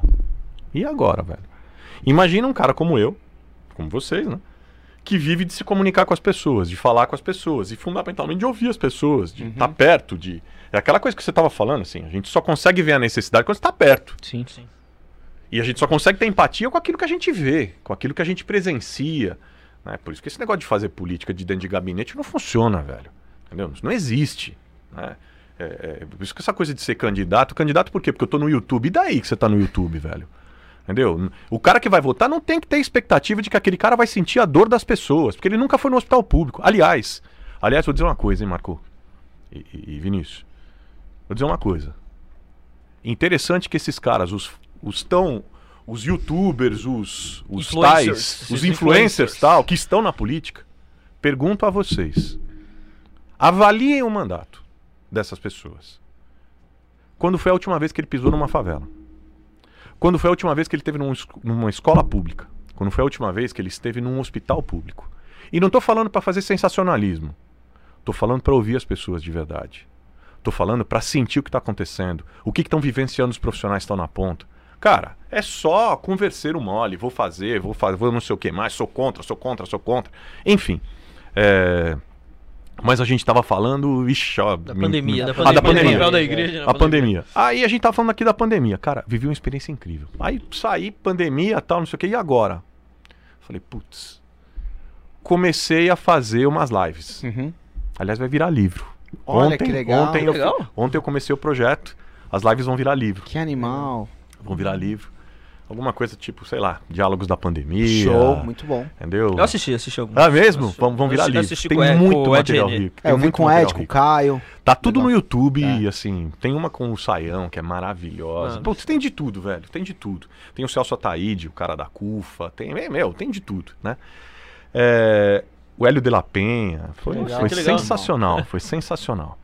e agora, velho? Imagina um cara como eu, como vocês, né? Que vive de se comunicar com as pessoas, de falar com as pessoas, e fundamentalmente de ouvir as pessoas, de estar perto, de. É aquela coisa que você estava falando, assim, a gente só consegue ver a necessidade quando está perto. Sim. Sim. E a gente só consegue ter empatia com aquilo que a gente vê, com aquilo que a gente presencia. Né? Por isso que esse negócio de fazer política de dentro de gabinete não funciona, velho. Entendeu? Isso não existe. Né? É, é, por isso que essa coisa de ser candidato. Candidato por quê? Porque eu tô no YouTube. E daí que você tá no YouTube, velho? Entendeu? O cara que vai votar não tem que ter expectativa de que aquele cara vai sentir a dor das pessoas, porque ele nunca foi no hospital público. Aliás, aliás, vou dizer uma coisa, hein, Marco? E, e- e Vinícius? Vou dizer uma coisa. Interessante que esses caras, os, os tão. Os youtubers, os, os Influencers, tais, os influencers influencers. tal, que estão na política, pergunto a vocês. Avaliem o mandato dessas pessoas. Quando foi a última vez que ele pisou numa favela? Quando foi a última vez que ele esteve num numa escola pública? Quando foi a última vez que ele esteve num hospital público? E não estou falando para fazer sensacionalismo. Estou falando para ouvir as pessoas de verdade. Estou falando para sentir o que está acontecendo, o que estão vivenciando os profissionais que estão na ponta. Cara, é só converser o mole, vou fazer, vou fazer, vou não sei o que mais, sou contra, sou contra, sou contra. Enfim. é, Mas a gente estava falando. Ixi, ó, Da me- pandemia, me- da Ah, da pandemia. pandemia. Da igreja A pandemia. Aí a gente tava falando aqui da pandemia. Cara, vivi uma experiência incrível. Aí saí, pandemia, tal, não sei o que, e agora? Falei, putz. Comecei a fazer umas lives. Uhum. Aliás, vai virar livro. Olha, que legal. Ontem, Que eu, legal. ontem eu comecei o projeto. As lives vão virar livro. Que animal. Vão virar livro. Alguma coisa tipo, sei lá, diálogos da pandemia. Show, muito bom. Entendeu? Eu assisti, assisti alguns. Ah, mesmo? Assisti- Vão, vão virar livro. assisti Tem com Ed- muito com o Ed material René. rico. É, Tem eu com o Ed, com o. Caio. Tá tudo Legal. no YouTube, É. assim. Tem uma com o Saião, que é maravilhosa. Mano. Putz, tem de tudo, velho. Tem de tudo. Tem o Celso Ataíde, o cara da CUFA. Tem, é, meu, tem de tudo, né? É, o Hélio de la Penha. Foi, Legal. foi legal. sensacional, foi sensacional.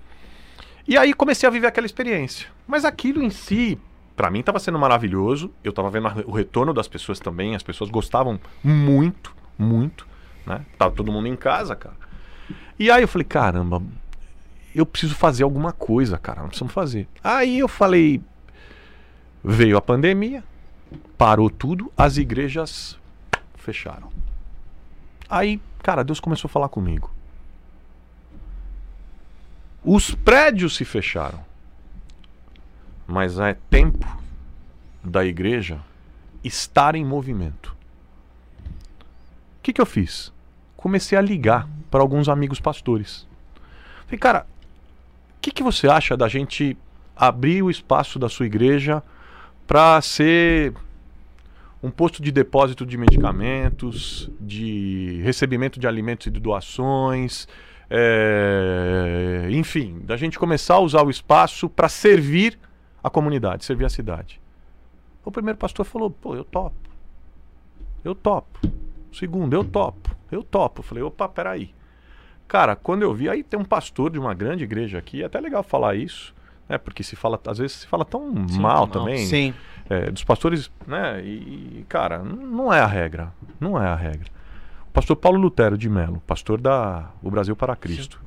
E aí comecei a viver aquela experiência. Mas aquilo em si, pra mim, tava sendo maravilhoso. Eu tava vendo o retorno das pessoas também. As pessoas gostavam muito, muito, né? Tava todo mundo em casa, cara. E aí eu falei, caramba, eu preciso fazer alguma coisa, cara. Nós precisamos fazer. Aí eu falei, veio a pandemia, parou tudo, as igrejas fecharam. Aí, cara, Deus começou a falar comigo. Os prédios se fecharam. Mas é tempo da igreja estar em movimento. O que, que eu fiz? Comecei a ligar para alguns amigos pastores. Falei, cara, o que, que você acha da gente abrir o espaço da sua igreja para ser um posto de depósito de medicamentos, de recebimento de alimentos e de doações, é, enfim, da gente começar a usar o espaço para servir a comunidade, servir a cidade. O primeiro pastor falou: pô, eu topo. Eu topo. O segundo, eu topo. Eu topo. falei: opa, peraí. Cara, quando eu vi, aí tem um pastor de uma grande igreja aqui, é até legal falar isso, né? Porque se fala, às vezes se fala tão Sim, mal mal. também. Sim. É, dos pastores, né? E, cara, não é a regra. Não é a regra. O pastor Paulo Lutero de Melo, pastor da O Brasil para Cristo,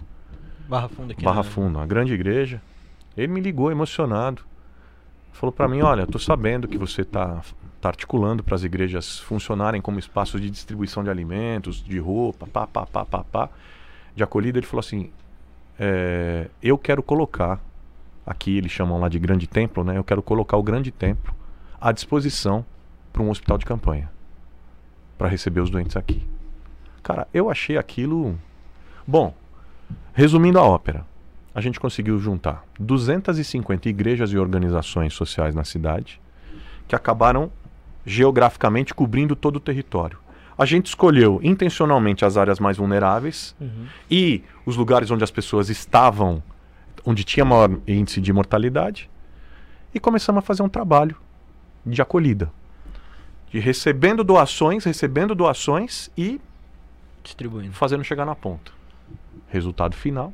Barra Funda aqui. Barra né? Funda, uma grande igreja. Ele me ligou emocionado. Falou para mim: Olha, tô sabendo que você tá, tá articulando para as igrejas funcionarem como espaços de distribuição de alimentos, de roupa, pá, pá, pá, pá, pá. De acolhida. Ele falou assim: é, Eu quero colocar, aqui eles chamam lá de grande templo, né? Eu quero colocar o grande templo à disposição para um hospital de campanha para receber os doentes aqui. Cara, eu achei aquilo. Bom, resumindo a ópera, a gente conseguiu juntar 250 igrejas e organizações sociais na cidade que acabaram geograficamente cobrindo todo o território. A gente escolheu intencionalmente as áreas mais vulneráveis Uhum. e os lugares onde as pessoas estavam, onde tinha maior índice de mortalidade, e começamos a fazer um trabalho de acolhida, de recebendo doações, recebendo doações e Distribuindo. fazendo chegar na ponta. Resultado final: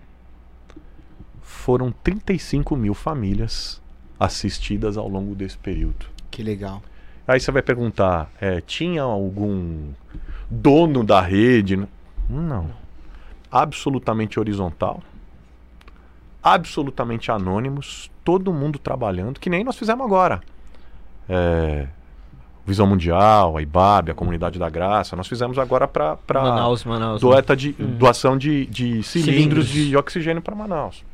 foram 35 mil famílias assistidas ao longo desse período. Que legal. Aí você vai perguntar: é, tinha algum dono da rede? Não. Absolutamente horizontal. Absolutamente anônimos. Todo mundo trabalhando, que nem nós fizemos agora. É, Visão Mundial, a IBAB, a Comunidade da Graça. Nós fizemos agora para Manaus, Manaus. doeta de, doação de, de cilindros, Cilindros. de oxigênio para Manaus.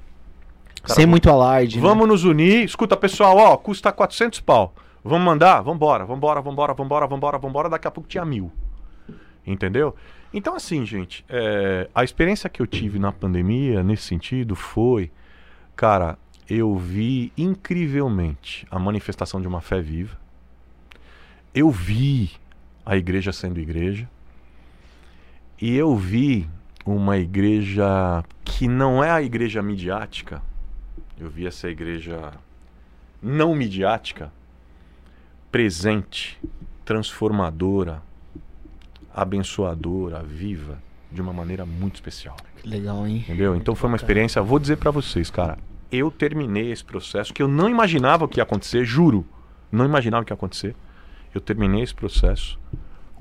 Cara, Sem muito alarde. né? Vamos nos unir. Escuta, pessoal, ó, custa 400 pau. Vamos mandar? Vambora, vambora, vambora, vambora, vambora, vambora. Daqui a pouco tinha mil. Entendeu? Então, assim, gente, é, a experiência que eu tive na pandemia, nesse sentido, foi, cara, eu vi incrivelmente a manifestação de uma fé viva. Eu vi a igreja sendo igreja. E eu vi uma igreja que não é a igreja midiática. Eu vi essa igreja não midiática, presente, transformadora, abençoadora, viva, de uma maneira muito especial. Que legal, hein? Entendeu? Então foi uma experiência, vou dizer pra vocês, cara, eu terminei esse processo que eu não imaginava o que ia acontecer, juro, não imaginava o que ia acontecer. Eu terminei esse processo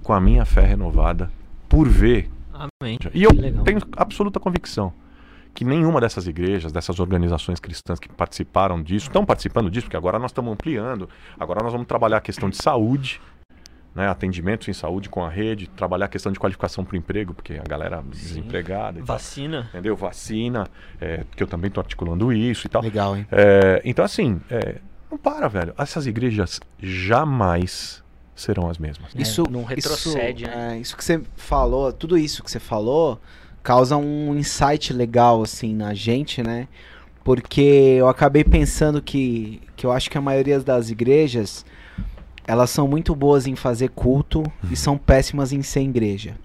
com a minha fé renovada por ver Amém. e eu tenho absoluta convicção que nenhuma dessas igrejas, dessas organizações cristãs que participaram disso, estão participando disso, porque agora nós estamos ampliando, agora nós vamos trabalhar a questão de saúde, né, atendimentos em saúde com a rede, trabalhar a questão de qualificação para o emprego, porque a galera desempregada e tal, Vacina. entendeu? Vacina, é, que eu também estou articulando isso e tal. Legal, hein? É, então, assim, é, não para, velho. Essas igrejas jamais serão as mesmas. É, Isso não retrocede, isso, né? é, isso que você falou, tudo isso que você falou, causa um insight legal, assim, na gente, né? Porque eu acabei pensando que, que eu acho que a maioria das igrejas, elas são muito boas em fazer culto e são péssimas em ser igreja.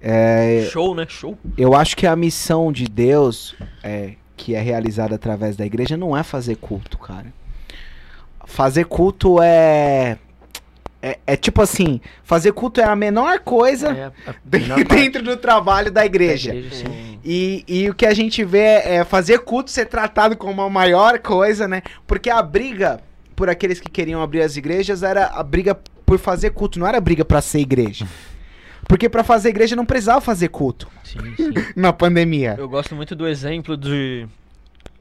É, Show, né? Show. eu acho que a missão de Deus, é, que é realizada através da igreja, não é fazer culto, cara. Fazer culto é. É, é tipo assim, fazer culto é a menor coisa É, a menor dentro do trabalho da da igreja. igreja, sim. E, e o que a gente vê é fazer culto ser tratado como a maior coisa, né? Porque a briga por aqueles que queriam abrir as igrejas era a briga por fazer culto, não era a briga pra ser igreja. Porque pra fazer igreja não precisava fazer culto Sim, sim. na pandemia. Eu gosto muito do exemplo de.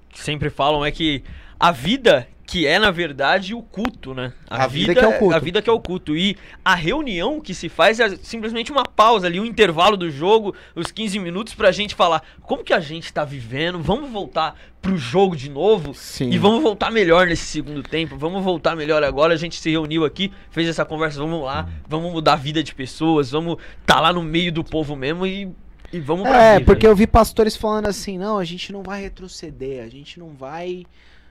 que sempre falam é que a vida que é na verdade o culto, né? A vida que é o culto. A vida que é o culto e a reunião que se faz é simplesmente uma pausa ali, um intervalo do jogo, os 15 minutos pra gente falar como que a gente tá vivendo, vamos voltar pro jogo de novo Sim. e vamos voltar melhor nesse segundo tempo, vamos voltar melhor agora, a gente se reuniu aqui, fez essa conversa, vamos lá, vamos mudar a vida de pessoas, vamos tá lá no meio do povo mesmo e e vamos pra É, vida. porque eu vi pastores falando assim, não, a gente não vai retroceder, a gente não vai.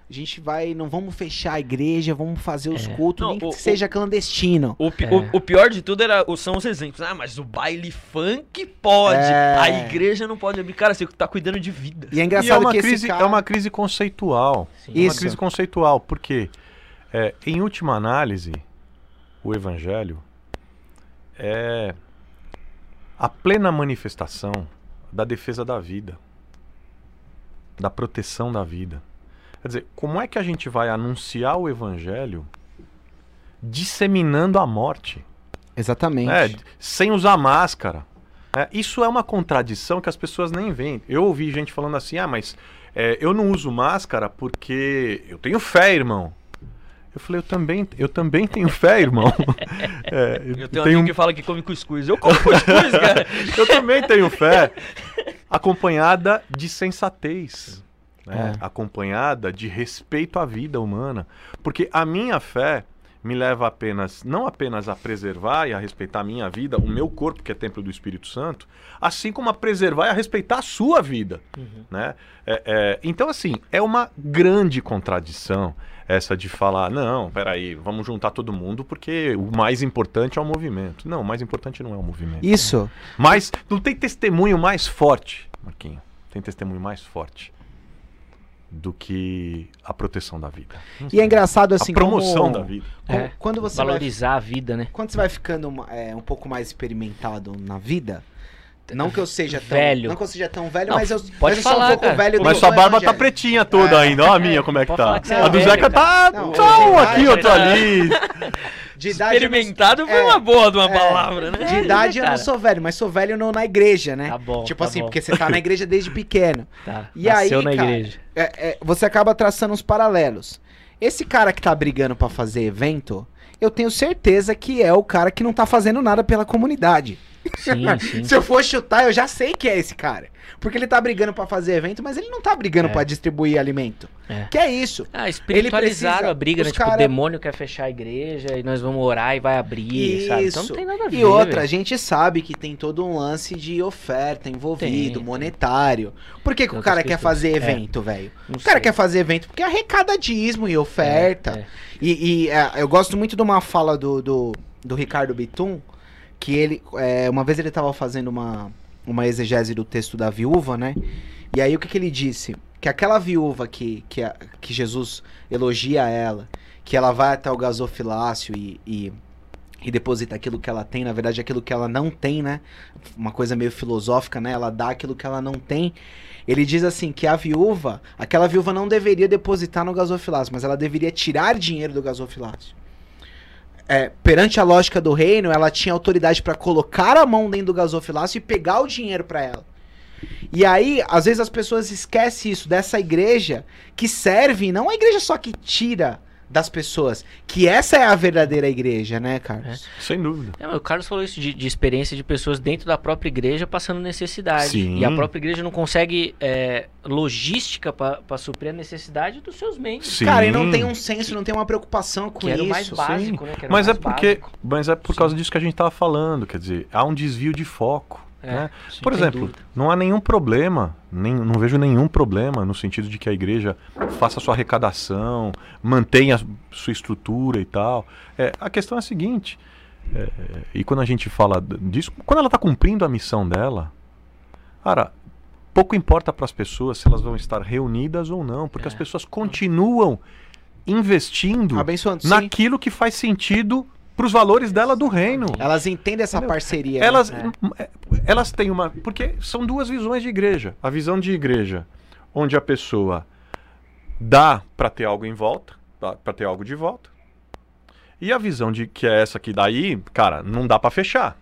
A gente vai. Não vamos fechar a igreja, vamos fazer os É. cultos, Não, nem que o- seja clandestino. O, É. o- o pior de tudo era, o- são os exemplos. Ah, mas o baile funk pode. É. A igreja não pode abrir. Cara, você tá cuidando de vida. E é E engraçado é uma, que esse crise, cara... é uma crise conceitual. Sim. É uma Isso. crise conceitual, porque, é, em última análise, o evangelho é a plena manifestação da defesa da vida, da proteção da vida. Quer dizer, como é que a gente vai anunciar o evangelho disseminando a morte? Exatamente. É, sem usar máscara. É, isso é uma contradição que as pessoas nem veem. Eu ouvi gente falando assim, ah, mas é, eu não uso máscara porque eu tenho fé, irmão. Eu falei, eu também, eu também tenho fé, irmão. É, Eu tenho um tenho- amigo que fala que come cuscuz. Eu como cuscuz, cara. eu também tenho fé, acompanhada de sensatez, né? É. acompanhada de respeito à vida humana, porque a minha fé me leva apenas, não apenas a preservar e a respeitar a minha vida, o meu corpo que é templo do Espírito Santo, assim como a preservar e a respeitar a sua vida, né? É, é, então assim é uma grande contradição essa de falar não, peraí, vamos juntar todo mundo porque o mais importante é o movimento. Não, o mais importante não é o movimento. Isso. Mas não tem testemunho mais forte, Marquinho. Tem testemunho mais forte do que a proteção da vida. E é engraçado assim a promoção como- da vida. como- É, quando você vai, Valorizar a vida, né? quando você vai ficando é, um pouco mais experimentado na vida, não que eu seja tão Velho. não que eu seja tão velho, Não, mas eu, pode mas eu sou falar, um pouco cara. velho Mas do sua barba tá pretinha toda É. ainda. Ó a minha como é que tá. que é a do velho, Zeca tá, Não, tá um aqui, idade, outro tá- ali. De idade, não- Experimentado foi É. uma boa de uma É. palavra, né? de idade eu não sou velho, mas sou velho no- na igreja, né? Tá bom. tipo tá assim, bom. porque você tá na igreja desde pequeno. Tá. E Nasceu aí, na cara, igreja. É, é, você acaba traçando uns paralelos. Esse cara que tá brigando pra fazer evento, eu tenho certeza que é o cara que não tá fazendo nada pela comunidade. Sim, sim. Se eu for chutar, eu já sei que é esse cara. Porque ele tá brigando pra fazer evento, mas ele não tá brigando É. pra distribuir alimento. É. Que é isso. Ah, espiritualizaram precisa- a briga, né? Tipo, cara- o demônio quer fechar a igreja e nós vamos orar e vai abrir, sabe? Então não tem nada a ver. E outra, a velho. gente sabe que tem todo um lance de oferta envolvido, Tem, monetário. Por que, que o cara quer fazer É. evento, velho? Não O cara sei. quer fazer evento porque arrecada dízimo e oferta. É, é. E, e, é, eu gosto muito de uma fala do, do, do Ricardo Bitum, que ele, é, uma vez ele tava fazendo uma, uma exegese do texto da viúva, né? E aí o que, que ele disse? Que aquela viúva que, que, a- que Jesus elogia ela, que ela vai até o gasofilácio e, e, e deposita aquilo que ela tem, na verdade aquilo que ela não tem, né? Uma coisa meio filosófica, né? Ela dá aquilo que ela não tem. Ele diz assim que a viúva, aquela viúva não deveria depositar no gasofilácio, mas ela deveria tirar dinheiro do gasofilácio. É, perante a lógica do reino, ela tinha autoridade para colocar a mão dentro do gasofilácio e pegar o dinheiro para ela. E aí, às vezes as pessoas esquecem isso dessa igreja que serve, não a igreja só que tira das pessoas, que essa é a verdadeira igreja, né, Carlos? Sem dúvida. É, mas o Carlos falou isso de, de experiência de pessoas dentro da própria igreja passando necessidade. Sim. E a própria igreja não consegue é, logística pra pra suprir a necessidade dos seus membros. Sim. Cara, e não tem um senso, não tem uma preocupação com Que era isso. o mais sim. básico, né? Que era o Mas é mais porque, básico. mas é por causa disso que a gente tava falando, quer dizer, há um desvio de foco. É, né? Por exemplo, não há nenhum problema, nem, não vejo nenhum problema no sentido de que a igreja faça sua arrecadação, mantenha sua estrutura e tal. É, a questão é a seguinte, é, e quando a gente fala disso, quando ela está cumprindo a missão dela, cara, pouco importa para as pessoas se elas vão estar reunidas ou não, porque É. as pessoas continuam investindo Abençoando, sim. naquilo que faz sentido para os valores dela do reino. Elas entendem essa Entendeu? parceria. né? Elas, É. m- é, elas têm uma. Porque são duas visões de igreja. A visão de igreja, onde a pessoa dá para ter algo em volta, para ter algo de volta. E a visão de que é essa que daí, cara, não dá para fechar.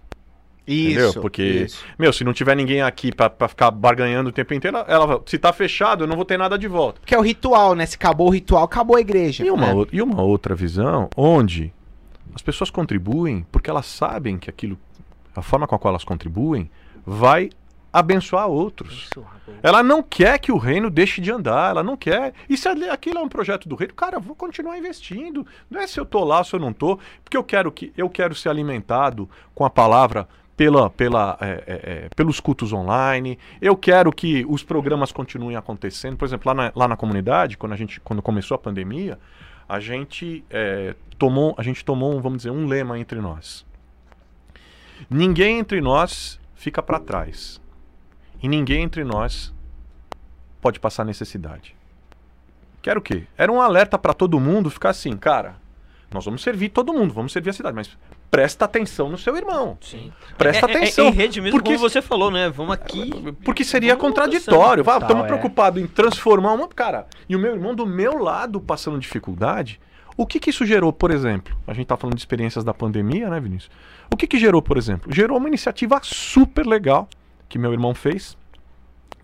Entendeu? Isso. Porque, isso. meu, se não tiver ninguém aqui pra, pra ficar barganhando o tempo inteiro, ela, se tá fechado, eu não vou ter nada de volta. Porque é o ritual, né? Se acabou o ritual, acabou a igreja. E uma, né? e uma outra visão onde as pessoas contribuem porque elas sabem que aquilo, a forma com a qual elas contribuem, vai abençoar outros. Ela não quer que o reino deixe de andar, ela não quer. E se aquilo é um projeto do reino, cara, vou continuar investindo. Não é se eu tô lá, se eu não tô, porque eu quero que eu quero ser alimentado com a palavra pela, pela, é, é, é, pelos cultos online. Eu quero que os programas continuem acontecendo. Por exemplo, lá na, lá na comunidade, quando a gente quando começou a pandemia, a gente é, tomou a gente tomou, vamos dizer, um lema entre nós. Ninguém entre nós fica para trás. E ninguém entre nós pode passar necessidade. Quero o quê? Era um alerta para todo mundo ficar assim, cara, nós vamos servir todo mundo, vamos servir a cidade, mas presta atenção no seu irmão. Sim. Presta É- é- é atenção. em rede mesmo, porque, como você falou, né? Vamos aqui. porque seria contraditório. Estamos é. preocupados em transformar uma. Cara, e o meu irmão do meu lado passando dificuldade. O que, que isso gerou, por exemplo? A gente tá falando de experiências da pandemia, né, Vinícius? O que, que gerou, por exemplo? Gerou uma iniciativa super legal que meu irmão fez.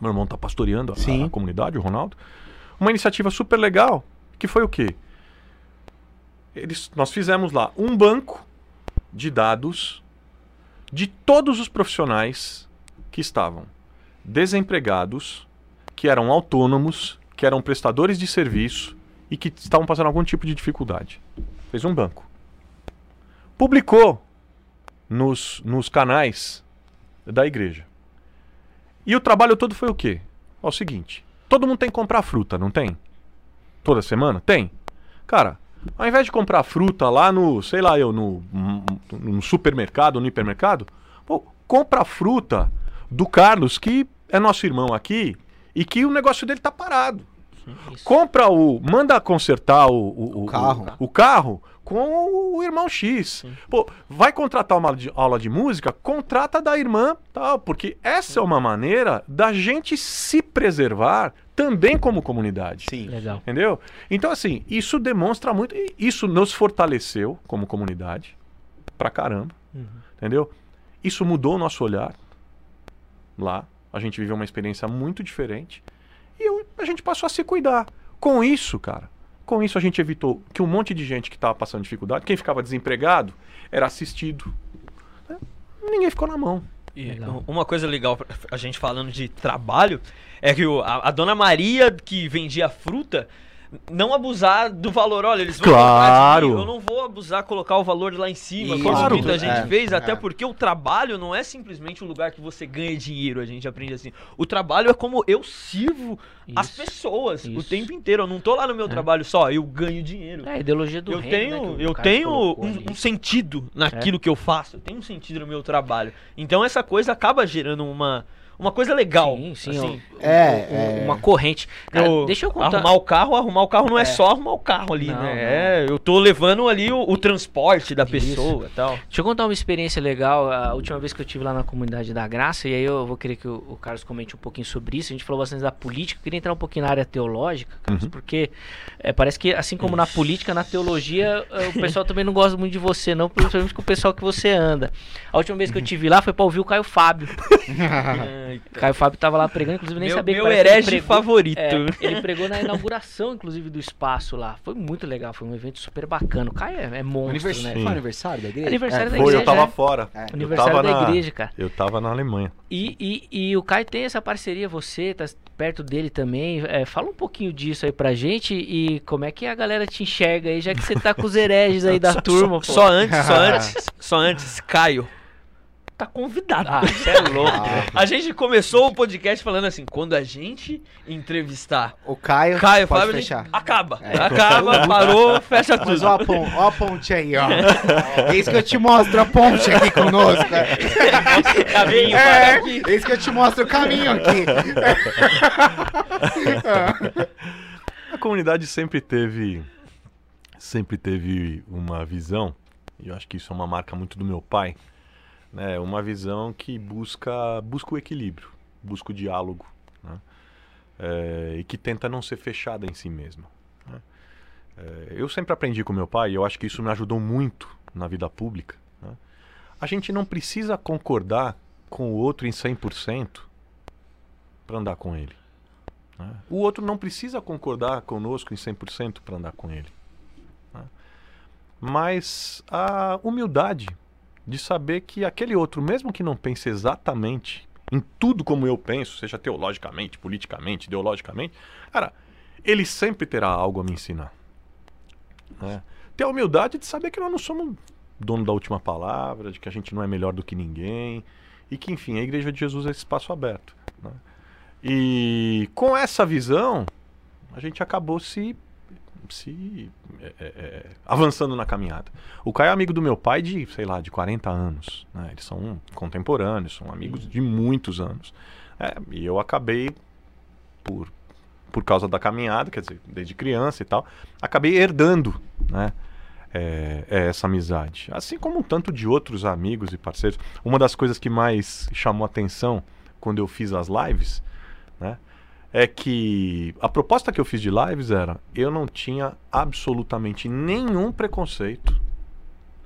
Meu irmão tá pastoreando a- a, comunidade, o Ronaldo. Uma iniciativa super legal, que foi o quê? Eles, nós fizemos lá um banco de dados de todos os profissionais que estavam desempregados, que eram autônomos, que eram prestadores de serviço e que estavam passando algum tipo de dificuldade. Fez um banco. Publicou nos, nos canais da igreja. E o trabalho todo foi o quê? É o seguinte: todo mundo tem que comprar fruta, não tem? Toda semana? Tem. Cara, ao invés de comprar fruta lá no, sei lá eu, no, no supermercado, no hipermercado, pô, compra fruta do Carlos, que é nosso irmão aqui, e que o negócio dele tá parado. Isso. Compra o. Manda consertar o, o, O carro. O, o carro com o irmão X. Pô, vai contratar uma aula de, música? Contrata da irmã, tal, porque essa é uma maneira da gente se preservar também como comunidade. Sim. Legal. Entendeu? Então, assim, isso demonstra muito. e Isso nos fortaleceu como comunidade. Pra caramba. Entendeu? Isso mudou o nosso olhar. Lá. A gente viveu uma experiência muito diferente. E eu- a gente passou a se cuidar. Com isso, cara. Com isso a gente evitou que um monte de gente que estava passando dificuldade, quem ficava desempregado, era assistido. né? Ninguém ficou na mão. E Legal. uma coisa legal, pra- a gente falando de trabalho, é que o- a, a dona Maria que vendia fruta não abusar do valor. Olha, eles vão Claro. comprar de mim, eu não vou abusar, colocar o valor lá em cima, Isso, como Claro. muita gente é, fez, até é. porque o trabalho não é simplesmente um lugar que você ganha dinheiro, a gente aprende assim. O trabalho é como eu sirvo as Isso. pessoas o Isso. tempo inteiro. Eu não tô lá no meu trabalho só, eu ganho dinheiro. É a ideologia do eu reino, tenho, né, o eu tenho um, um sentido naquilo que eu faço, eu tenho um sentido no meu trabalho. Então essa coisa acaba gerando uma, uma coisa legal. Sim, sim. assim. É, um- é. Uma corrente. Cara, Eu deixa eu contar. Arrumar o carro, arrumar o carro não é, só arrumar o carro ali, Não, né? não. É, eu tô levando ali o, o transporte da pessoa e tal. Deixa eu contar uma experiência legal. A última vez que eu tive lá na comunidade da Graça, e aí eu vou querer que o, o Carlos comente um pouquinho sobre isso. A gente falou bastante da política, eu queria entrar um pouquinho na área teológica, Carlos, Uhum. porque é, parece que assim como na política, na teologia, eh, o pessoal também não gosta muito de você, não, principalmente com o pessoal que você anda. A última vez que eu tive lá foi pra ouvir o Caio Fábio. O Caio Fábio tava lá pregando, inclusive nem meu sabia que meu que ele herege pregou- favorito. É, ele pregou na inauguração, inclusive, do espaço lá. Foi muito legal, foi um evento super bacana. O Caio é, é monstro, Anivers- né? Foi aniversário da igreja? Aniversário É, da Foi, igreja. eu tava é. fora. É. Aniversário tava da na- igreja, cara. Eu tava na Alemanha. E, e, e o Caio tem essa parceria, você tá perto dele também. É, fala um pouquinho disso aí pra gente e como é que a galera te enxerga aí, já que você tá com os hereges aí da turma. pô. Só antes, só antes, só antes, Caio. Tá convidado. Ah, você é louco. Ah, A gente começou o podcast falando assim, quando a gente entrevistar o Caio, Caio pode Fábio, fechar. acaba. É. Acaba, parou, fecha Mas tudo. ó a, pon- ó a ponte aí, ó. É isso que eu te mostro, a ponte aqui conosco. Caminho para É, aqui. é isso que eu te mostro o caminho aqui. A comunidade sempre teve sempre teve uma visão, e eu acho que isso é uma marca muito do meu pai, né? Uma visão que busca busca o equilíbrio, busca o diálogo, né? É, e que tenta não ser fechada em si mesma. né? É, eu sempre aprendi com meu pai, e eu acho que isso me ajudou muito na vida pública, né? a gente não precisa concordar com o outro em 100% para andar com ele. né? O outro não precisa concordar conosco em 100% para andar com ele. né? Mas a humildade de saber que aquele outro, mesmo que não pense exatamente em tudo como eu penso, seja teologicamente, politicamente, ideologicamente, cara, ele sempre terá algo a me ensinar. né? Ter a humildade de saber que nós não somos dono da última palavra, de que a gente não é melhor do que ninguém, e que, enfim, a Igreja de Jesus é esse espaço aberto. né? E com essa visão, a gente acabou se, se é, é, é, avançando na caminhada. O Caio é amigo do meu pai de, sei lá, de 40 anos. né? Eles são contemporâneos, são amigos de muitos anos. É, e eu acabei, por, por causa da caminhada, quer dizer, desde criança e tal, acabei herdando, né? é, é essa amizade. Assim como um tanto de outros amigos e parceiros. Uma das coisas que mais chamou atenção quando eu fiz as lives, né? É que a proposta que eu fiz de lives era: eu não tinha absolutamente nenhum preconceito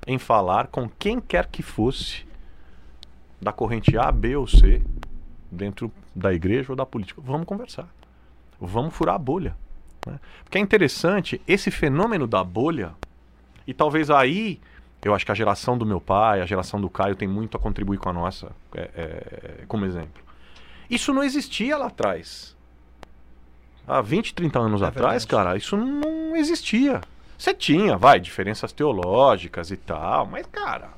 em falar com quem quer que fosse da corrente A, B ou C dentro da igreja ou da política. Vamos conversar. Vamos furar a bolha. Né? Porque é interessante esse fenômeno da bolha e talvez aí, eu acho que a geração do meu pai, a geração do Caio tem muito a contribuir com a nossa, é, é, como exemplo. Isso não existia lá atrás. Há 20, 30 anos É atrás, verdade. cara, isso não existia. Você tinha, vai, diferenças teológicas e tal, mas, cara,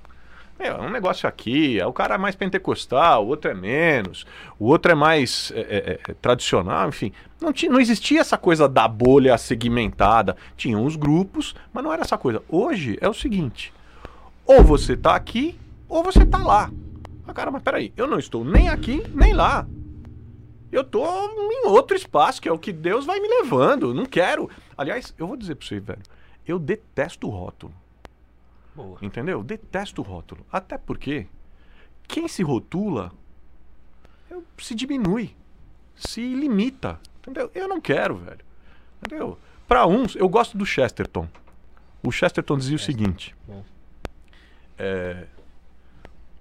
é um negócio aqui, é, o cara é mais pentecostal, o outro é menos, o outro é mais é, é, é, tradicional, enfim. Não, tinha, não existia essa coisa da bolha segmentada. Tinham os grupos, mas não era essa coisa. Hoje é o seguinte: ou você tá aqui, ou você tá lá. Ah, cara, mas peraí, eu não estou nem aqui, nem lá. Eu tô em outro espaço, que é o que Deus vai me levando. Não quero. Aliás, eu vou dizer pra você, velho, eu detesto o rótulo. Boa. Entendeu? Detesto o rótulo. Até porque quem se rotula se diminui, se limita. Entendeu? Eu não quero, velho. Entendeu? Para uns, eu gosto do Chesterton. O Chesterton dizia o seguinte: é,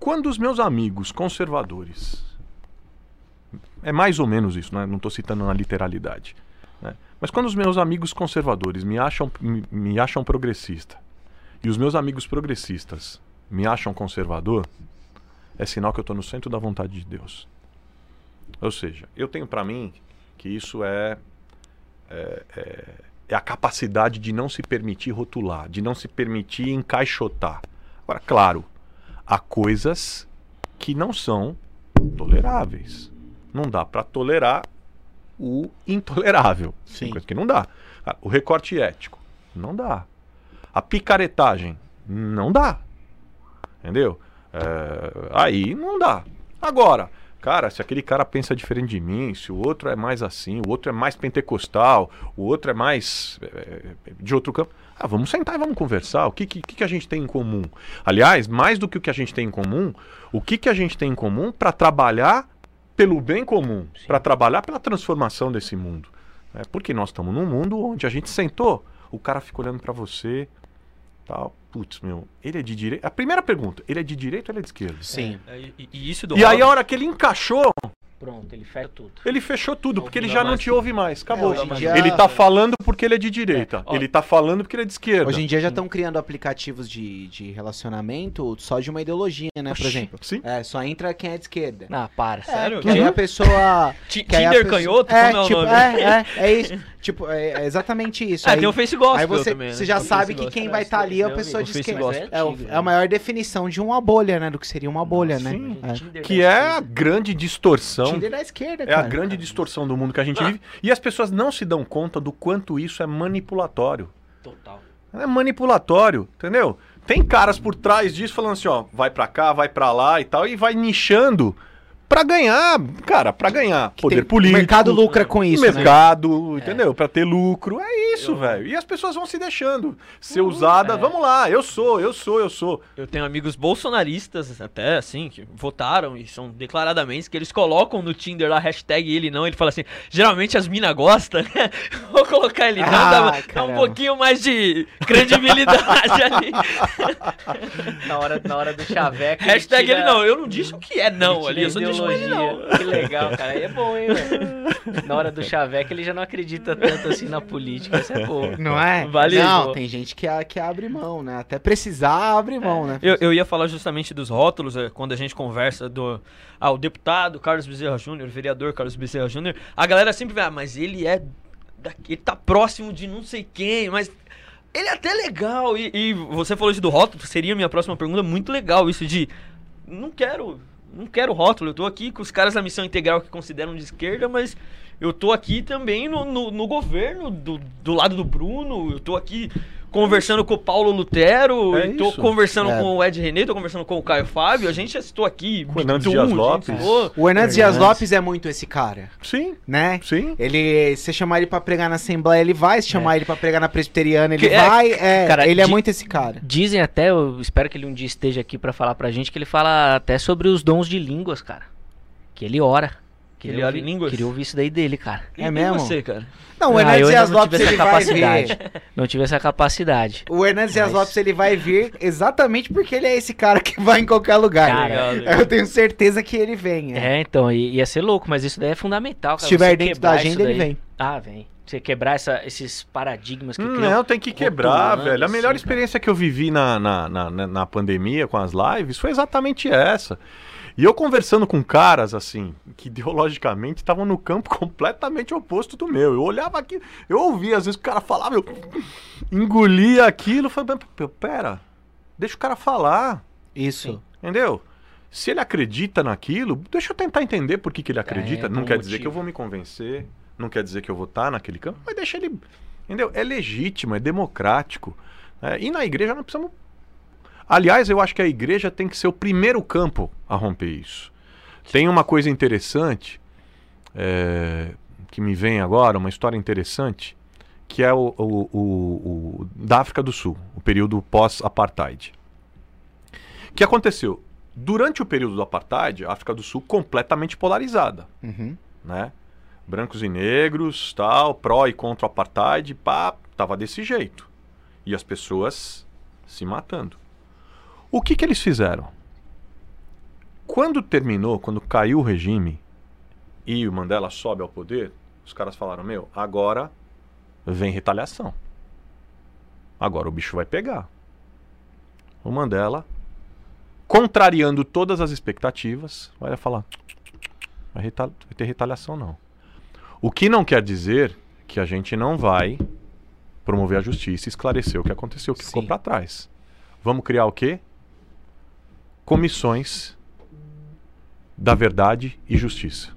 quando os meus amigos conservadores, é mais ou menos isso, né? não estou citando na literalidade, né? mas quando os meus amigos conservadores me acham, me, me acham progressista e os meus amigos progressistas me acham conservador, é sinal que eu estou no centro da vontade de Deus. Ou seja, eu tenho para mim que isso é, é, é, é a capacidade de não se permitir rotular, de não se permitir encaixotar. Agora, claro, há coisas que não são toleráveis. Não dá para tolerar o intolerável. Sim. coisa que não dá. O recorte ético, não dá. A picaretagem, não dá. Entendeu? É, aí não dá. Agora, cara, se aquele cara pensa diferente de mim, se o outro é mais assim, o outro é mais pentecostal, o outro é mais é, de outro campo, ah, vamos sentar e vamos conversar. O que, que, que a gente tem em comum? Aliás, mais do que o que a gente tem em comum, o que, que a gente tem em comum para trabalhar pelo bem comum, para trabalhar pela transformação desse mundo. né? Porque nós estamos num mundo onde a gente sentou, o cara fica olhando para você, tal. Putz, meu, ele é de direita. A primeira pergunta, ele é de direita ou ele é de esquerda? Sim. É, e, e isso do E aí a hora que ele encaixou, Pronto, ele fecha tudo. ele fechou tudo, porque ele já não te que- ouve mais. Acabou. É, hoje em dia- Ele tá falando porque ele é de direita. Ele tá falando porque ele é de esquerda. Hoje em dia já estão criando aplicativos de, de relacionamento só de uma ideologia, né? Por exemplo. Sim. É, só entra quem é de esquerda. Ah, para. Sério? Que aí a pessoa. Ti- que aí a Tinder pessoa- canhoto? É, Como é o tipo, nome? é, é, é isso. Tipo, é, é exatamente isso. Ah, aí, tem o Face Gospel aí você, também, né? você já O sabe que quem vai estar ali é a pessoa de o esquerda. Gospel. É, o- é a maior definição de uma bolha, né? Do que seria uma bolha, né? Sim. É. Que é a grande distorção. Tinder da esquerda, É a cara. grande distorção do mundo que a gente vive. E as pessoas não se dão conta do quanto isso é manipulatório. Total. É manipulatório, entendeu? Tem caras por trás disso falando assim, ó, vai pra cá, vai pra lá e tal, e vai nichando Pra ganhar, cara, pra ganhar Que poder tem- político. O mercado lucra com isso, né? mercado, entendeu? Pra ter lucro. É isso, velho. E as pessoas vão se deixando ser usadas. é. Vamos lá, eu sou, eu sou, eu sou. Eu tenho amigos bolsonaristas, até assim, que votaram e são declaradamente que eles colocam no Tinder lá, hashtag ele não, ele fala assim, geralmente as minas gostam, né? Vou colocar ele não, Ah, dá, dá um pouquinho mais de credibilidade ali. Na hora, na hora do chaveco. hashtag tira- ele não, eu não disse o que é não ele ali, eu só disse Que legal, cara. Aí é bom, hein, velho? Na hora do chaveco ele já não acredita tanto assim na política. Isso é bom. Não é? Vale, não, tem gente que, que abre mão, né? Até precisar, abre mão, né? Eu, eu ia falar justamente dos rótulos, é, quando a gente conversa do. Ah, o deputado Carlos Bezerra Júnior, o vereador Carlos Bezerra Júnior, a galera sempre vê, ah, mas ele é. daqui- Ele tá próximo de não sei quem, mas. Ele é até legal. E, e você falou isso do rótulo, seria a minha próxima pergunta, muito legal isso de. Não quero. Não quero rótulo, eu tô aqui com os caras da missão integral que consideram de esquerda, mas eu tô aqui também no, no, no governo, do, do lado do Bruno, eu tô aqui conversando com o Paulo Lutero, É tô isso. conversando É. com o Ed René, tô conversando com o Caio Fábio, a gente estou aqui. Com o Hernandes Dias Lopes. O Hernandes Dias Hernandes. Lopes é muito esse cara, Sim, né? sim. Ele, se chamar ele pra pregar na Assembleia, ele vai. Se chamar ele pra pregar na Presbiteriana, ele Que é- vai. É, cara, ele é muito esse cara. Dizem até, eu espero que ele um dia esteja aqui pra falar pra gente, que ele fala até sobre os dons de línguas, cara. Que ele ora. Ele em ouvir- línguas? Queria ouvir isso daí dele, cara. E- É e mesmo? você, cara? Não, o Ah, Hernandes ainda Dias não Lopes tive ele essa vai capacidade. vir. Não tive essa capacidade. O Hernandes Dias Mas- Lopes ele vai vir exatamente porque ele é esse cara que vai em qualquer lugar. Cara, Eu tenho certeza que ele vem. é. É, então, ia ser louco, mas isso daí é fundamental, Se cara. estiver você dentro da agenda, ele vem. Ah, vem. Você quebrar essa- esses paradigmas que criam. Não, tem que quebrar, rotulando velho. A melhor assim, experiência que eu vivi na, na, na- na pandemia com as lives foi exatamente essa. E eu conversando com caras, assim, que ideologicamente estavam no campo completamente oposto do meu. Eu olhava aqui, eu ouvia, às vezes o cara falava, eu engolia aquilo, falei, "P- pera, deixa o cara falar, Isso. Entendeu? Se ele acredita naquilo, deixa eu tentar entender por que, que ele acredita. É, não quer dizer motivo. que eu vou me convencer, não quer dizer que eu vou estar naquele campo, mas deixa ele. Entendeu? É legítimo, é democrático. né? E na igreja nós precisamos. Aliás, eu acho que a igreja tem que ser o primeiro campo a romper isso. Tem uma coisa interessante é, que me vem agora, uma história interessante, que é o, o- o- o- da África do Sul, o período pós-apartheid. O que aconteceu? Durante o período do apartheid, a África do Sul completamente polarizada, Uhum. né? Brancos e negros, tal, pró e contra o apartheid, pá, tava desse jeito. E as pessoas se matando. O que que eles fizeram? Quando terminou, quando caiu o regime e o Mandela sobe ao poder, os caras falaram: "Meu, agora vem retaliação. Agora o bicho vai pegar." O Mandela contrariando todas as expectativas, vai falar: vai, vai ter retaliação não. O que não quer dizer que a gente não vai promover a justiça e esclarecer o que aconteceu, o que ficou Sim. para trás. Vamos criar o quê? Comissões da verdade e justiça.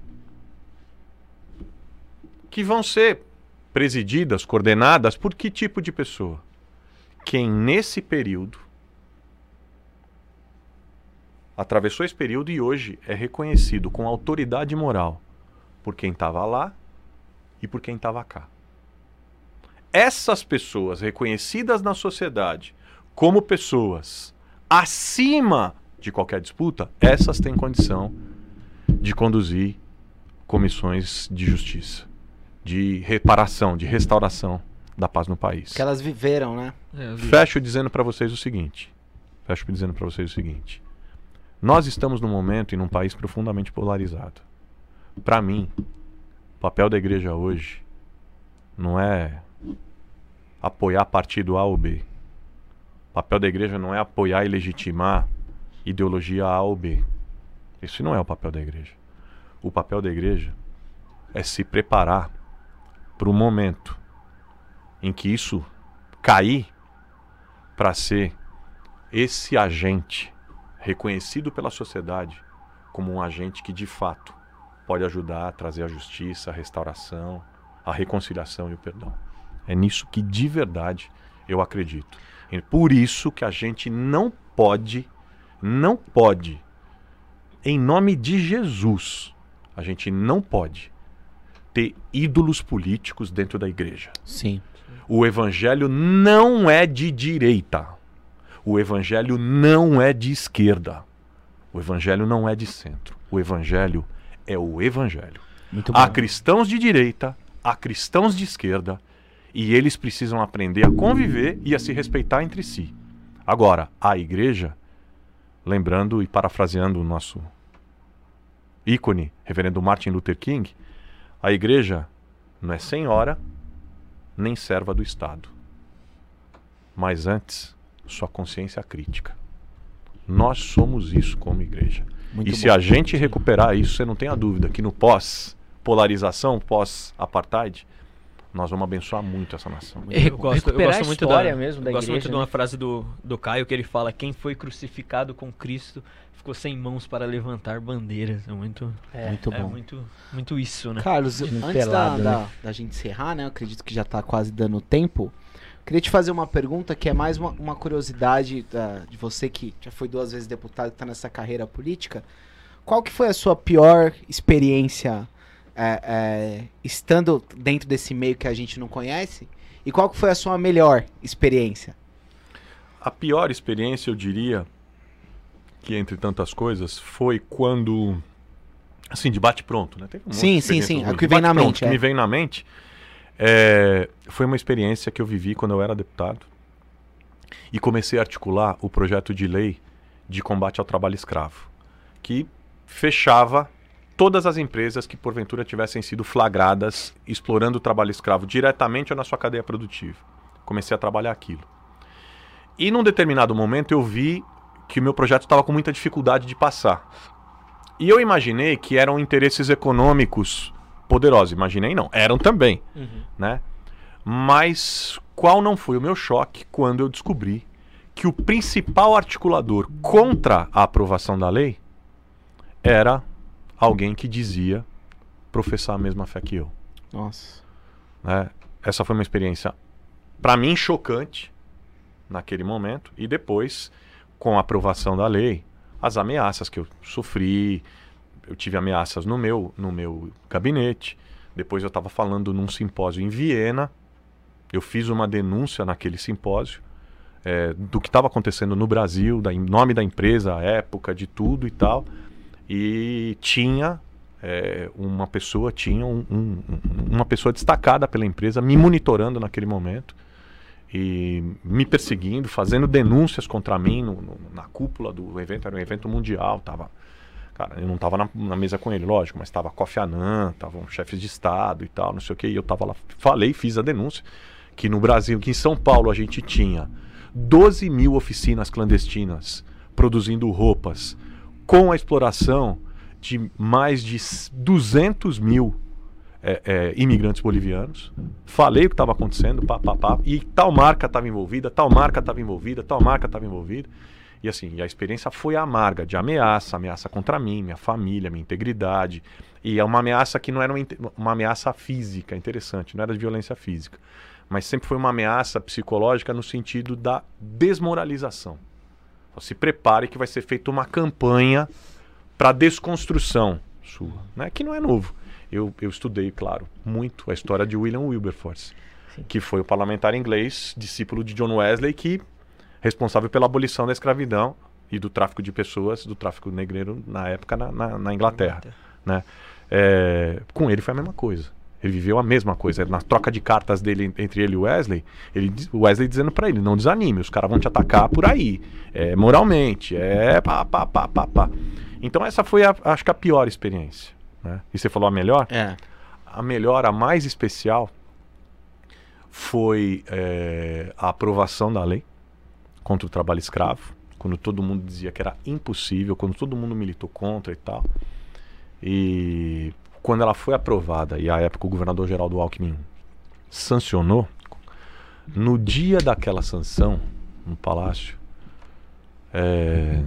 Que vão ser presididas, coordenadas por que tipo de pessoa? Quem nesse período atravessou esse período e hoje é reconhecido com autoridade moral por quem estava lá e por quem estava cá. Essas pessoas reconhecidas na sociedade como pessoas acima de qualquer disputa, essas têm condição de conduzir comissões de justiça, de reparação, de restauração da paz no país. Que elas viveram, né? É, vi. Fecho dizendo para vocês o seguinte. Fecho dizendo para vocês o seguinte. Nós estamos num momento e num país profundamente polarizado. Para mim, o papel da igreja hoje não é apoiar partido A ou B. O papel da igreja não é apoiar e legitimar ideologia A ou B. Esse não é o papel da igreja. O papel da igreja é se preparar para o momento em que isso cair para ser esse agente reconhecido pela sociedade como um agente que de fato pode ajudar a trazer a justiça, a restauração, a reconciliação e o perdão. É nisso que de verdade eu acredito. Por isso que a gente não pode, não pode em nome de Jesus, a gente não pode ter ídolos políticos dentro da igreja. Sim. O evangelho não é de direita. O evangelho não é de esquerda. O evangelho não é de centro. O evangelho é o evangelho. Há cristãos de direita, há cristãos de esquerda, e eles precisam aprender a conviver e a se respeitar entre si. Agora, a igreja, lembrando e parafraseando o nosso ícone, reverendo Martin Luther King, a igreja não é senhora nem serva do Estado, mas antes sua consciência crítica. Nós somos isso como igreja. Muito e bom. se a gente recuperar isso, você não tenha dúvida que no pós-polarização, pós-apartheid, nós vamos abençoar muito essa nação. Eu gosto, eu recuperar gosto a muito história da, mesmo da eu gosto igreja, muito de né? uma frase do, do Caio que ele fala: quem foi crucificado com Cristo ficou sem mãos para levantar bandeiras. É muito, É. Muito é bom. muito, muito isso, né? Carlos, antes pelado, da, né? da, da gente encerrar, né? Eu acredito que já tá quase dando tempo. Queria te fazer uma pergunta que é mais uma, uma curiosidade da- de você que já foi duas vezes deputado, que tá nessa carreira política. Qual que foi a sua pior experiência é, é, estando dentro desse meio que a gente não conhece? E qual foi a sua melhor experiência? A pior experiência, eu diria, que entre tantas coisas, foi quando. Assim, de bate-pronto, né? Teve um Sim, sim, sim, é o que vem na mente, que é. me vem na mente. é, foi uma experiência que eu vivi quando eu era deputado e comecei a articular o projeto de lei de combate ao trabalho escravo, que fechava todas as empresas que porventura tivessem sido flagradas explorando o trabalho escravo diretamente ou na sua cadeia produtiva. Comecei a trabalhar aquilo. E num determinado momento eu vi que o meu projeto estava com muita dificuldade de passar. E eu imaginei que eram interesses econômicos poderosos. Imaginei não, eram também, Uhum. né? Mas qual não foi o meu choque quando eu descobri que o principal articulador contra a aprovação da lei era alguém que dizia professar a mesma fé que eu Nossa. né? Essa foi uma experiência, para mim, chocante naquele momento. E depois, com a aprovação da lei, as ameaças que eu sofri. Eu tive ameaças no meu, no meu gabinete. Depois eu estava falando num simpósio em Viena. Eu fiz uma denúncia naquele simpósio eh, do que estava acontecendo no Brasil, da, em nome da empresa, a época, de tudo e tal. E tinha é, uma pessoa tinha um- um- um- uma pessoa destacada pela empresa me monitorando naquele momento e me perseguindo, fazendo denúncias contra mim no- no- na cúpula do evento, era um evento mundial, tava cara, eu não estava na, na mesa com ele, lógico, mas estava Kofi Annan, estavam chefes de estado e tal, não sei o que, e eu estava lá, falei, fiz a denúncia que no Brasil, que em São Paulo a gente tinha 12 mil oficinas clandestinas produzindo roupas com a exploração de mais de s- 200 mil é, é, imigrantes bolivianos. Falei o que estava acontecendo, pá, pá, pá, e tal marca estava envolvida, tal marca estava envolvida, tal marca estava envolvida. E assim, e a experiência foi amarga, de ameaça, ameaça contra mim, minha família, minha integridade. E é uma ameaça que não era uma, uma ameaça física, interessante, não era de violência física. Mas sempre foi uma ameaça psicológica no sentido da desmoralização. Então, Se prepare que vai ser feita uma campanha para desconstrução sua, né? que não é novo. Eu, eu estudei, claro, muito a história de William Wilberforce, Sim. que foi o parlamentar inglês, discípulo de John Wesley, que responsável pela abolição da escravidão e do tráfico de pessoas, do tráfico negreiro na época na, na- na Inglaterra. Né? É, com ele foi a mesma coisa. Ele viveu a mesma coisa. Na troca de cartas dele entre ele e Wesley, ele, o Wesley dizendo pra ele: não desanime, os caras vão te atacar por aí, é, moralmente, é pá, pá, pá, pá, pá. Então essa foi, a, acho que a pior experiência. Né? E você falou a melhor? É. A melhor, a mais especial, foi é, a aprovação da lei contra o trabalho escravo, quando todo mundo dizia que era impossível, quando todo mundo militou contra e tal. E quando ela foi aprovada, e à época o governador Geraldo Alckmin sancionou, no dia daquela sanção, no palácio, é,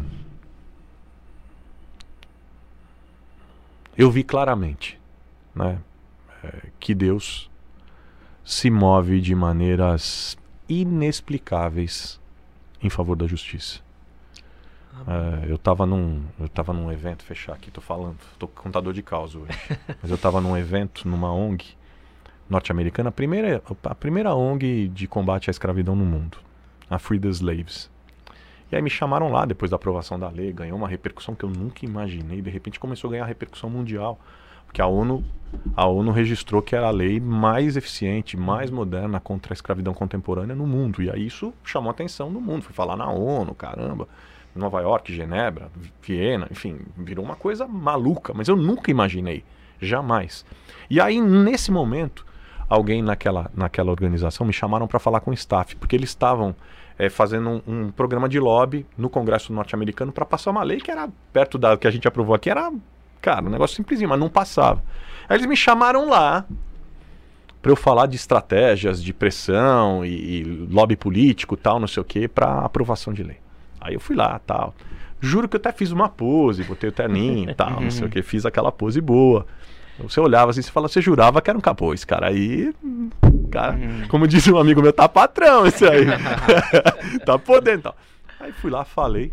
eu vi claramente né, é, que Deus se move de maneiras inexplicáveis em favor da justiça. É, eu estava num, eu tava num evento, fechar aqui, tô falando, tô contador de causa hoje. Mas eu estava num evento, numa ONG norte-americana, a primeira, a primeira ONG de combate à escravidão no mundo, a Free the Slaves. E aí me chamaram lá depois da aprovação da lei, ganhou uma repercussão que eu nunca imaginei, de repente começou a ganhar repercussão mundial, porque a ONU, a ONU registrou que era a lei mais eficiente, mais moderna contra a escravidão contemporânea no mundo. E aí isso chamou a atenção do mundo, foi falar na ONU, caramba. Nova York, Genebra, Viena, enfim, virou uma coisa maluca, mas eu nunca imaginei, jamais. E aí, nesse momento, alguém naquela, naquela organização me chamaram para falar com o staff, porque eles estavam é, fazendo um, um, programa de lobby no Congresso norte-americano para passar uma lei que era perto da que a gente aprovou aqui, era, cara, um negócio simplesinho, mas não passava. Aí eles me chamaram lá para eu falar de estratégias de pressão e, e lobby político, tal, não sei o que, para aprovação de lei. Aí eu fui lá, tal. Juro que eu até fiz uma pose, botei o terninho e tal, não sei o que, fiz aquela pose boa. Você olhava assim, você falava, você jurava que era um capô. cara aí, cara, uhum. como disse um amigo meu, tá patrão esse aí. tá podendo tal. Aí fui lá, falei.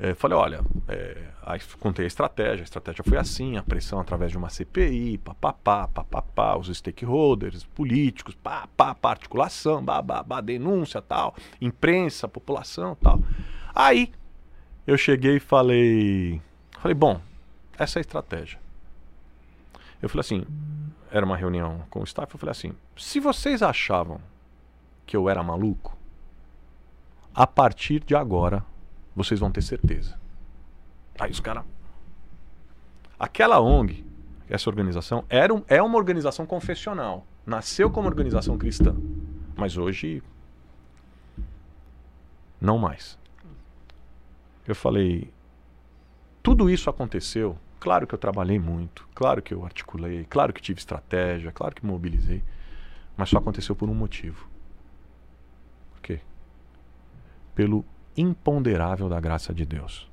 É, falei, olha, é, aí contei a estratégia, a estratégia foi assim, a pressão através de uma CPI, papapá, papapá, os stakeholders, políticos, pá, pá, pá, articulação, babá, denúncia, tal, imprensa, população, tal. Aí eu cheguei e falei, falei, bom, essa é a estratégia. Eu falei assim, era uma reunião com o staff, eu falei assim, se vocês achavam que eu era maluco, a partir de agora vocês vão ter certeza. Aí os caras. Aquela ONG, essa organização, era um, é uma organização confessional. Nasceu como organização cristã. Mas hoje. Não mais. Eu falei. Tudo isso aconteceu Claro que eu trabalhei muito, claro que eu articulei, claro que tive estratégia, claro que mobilizei, mas só aconteceu por um motivo. Por quê? Pelo imponderável da graça de Deus.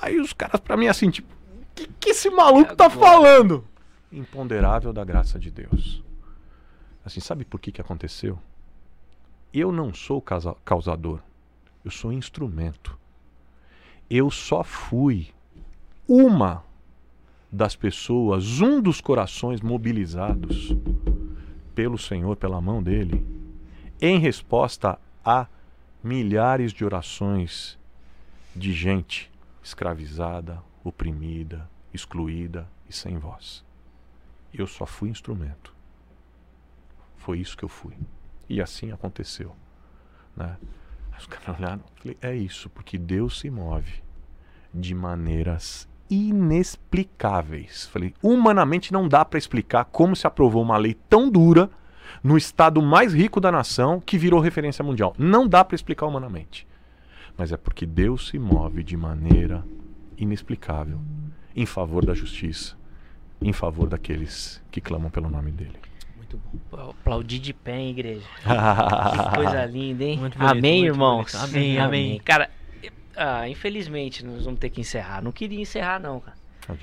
Aí os caras para mim assim, tipo, o que, que esse maluco tá falando? Imponderável da graça de Deus. Assim, sabe por que que aconteceu? Eu não sou causador, eu sou instrumento. Eu só fui uma das pessoas, um dos corações mobilizados pelo Senhor, pela mão dele, em resposta a milhares de orações de gente escravizada, oprimida, excluída e sem voz. Eu só fui instrumento. Foi isso que eu fui. E assim aconteceu. Né? Os caras olharam, falei, é isso, porque Deus se move de maneiras inexplicáveis. Falei, humanamente não dá para explicar como se aprovou uma lei tão dura no estado mais rico da nação que virou referência mundial. Não dá para explicar humanamente. Mas é porque Deus se move de maneira inexplicável em favor da justiça, em favor daqueles que clamam pelo nome dele. Muito bom. Aplaudir de pé, hein, igreja. que coisa linda, hein? Bonito, amém, irmãos. Amém, amém, amém. Cara, ah, infelizmente, nós vamos ter que encerrar. Não queria encerrar, não, cara.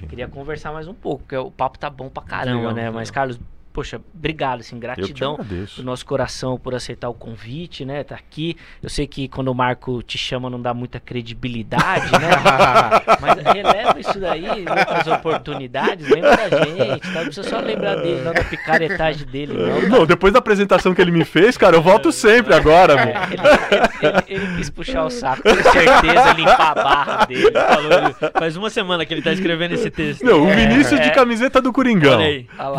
Queria conversar mais um pouco, porque o papo tá bom pra caramba, legal, né? Legal. Mas, Carlos, poxa, obrigado, assim, gratidão do nosso coração por aceitar o convite, né? Tá aqui. Eu sei que quando o Marco te chama não dá muita credibilidade, né? Mas releva isso daí, outras oportunidades, lembra da gente, tá? Não precisa só lembrar dele, não da picaretagem dele, não. Tá? Não, depois da apresentação que ele me fez, cara, eu volto sempre agora, é, ele, ele, ele, ele, quis puxar o saco, com certeza, limpar a barra dele. Falou, faz uma semana que ele tá escrevendo esse texto. Não, o Vinícius é, de camiseta do Coringão.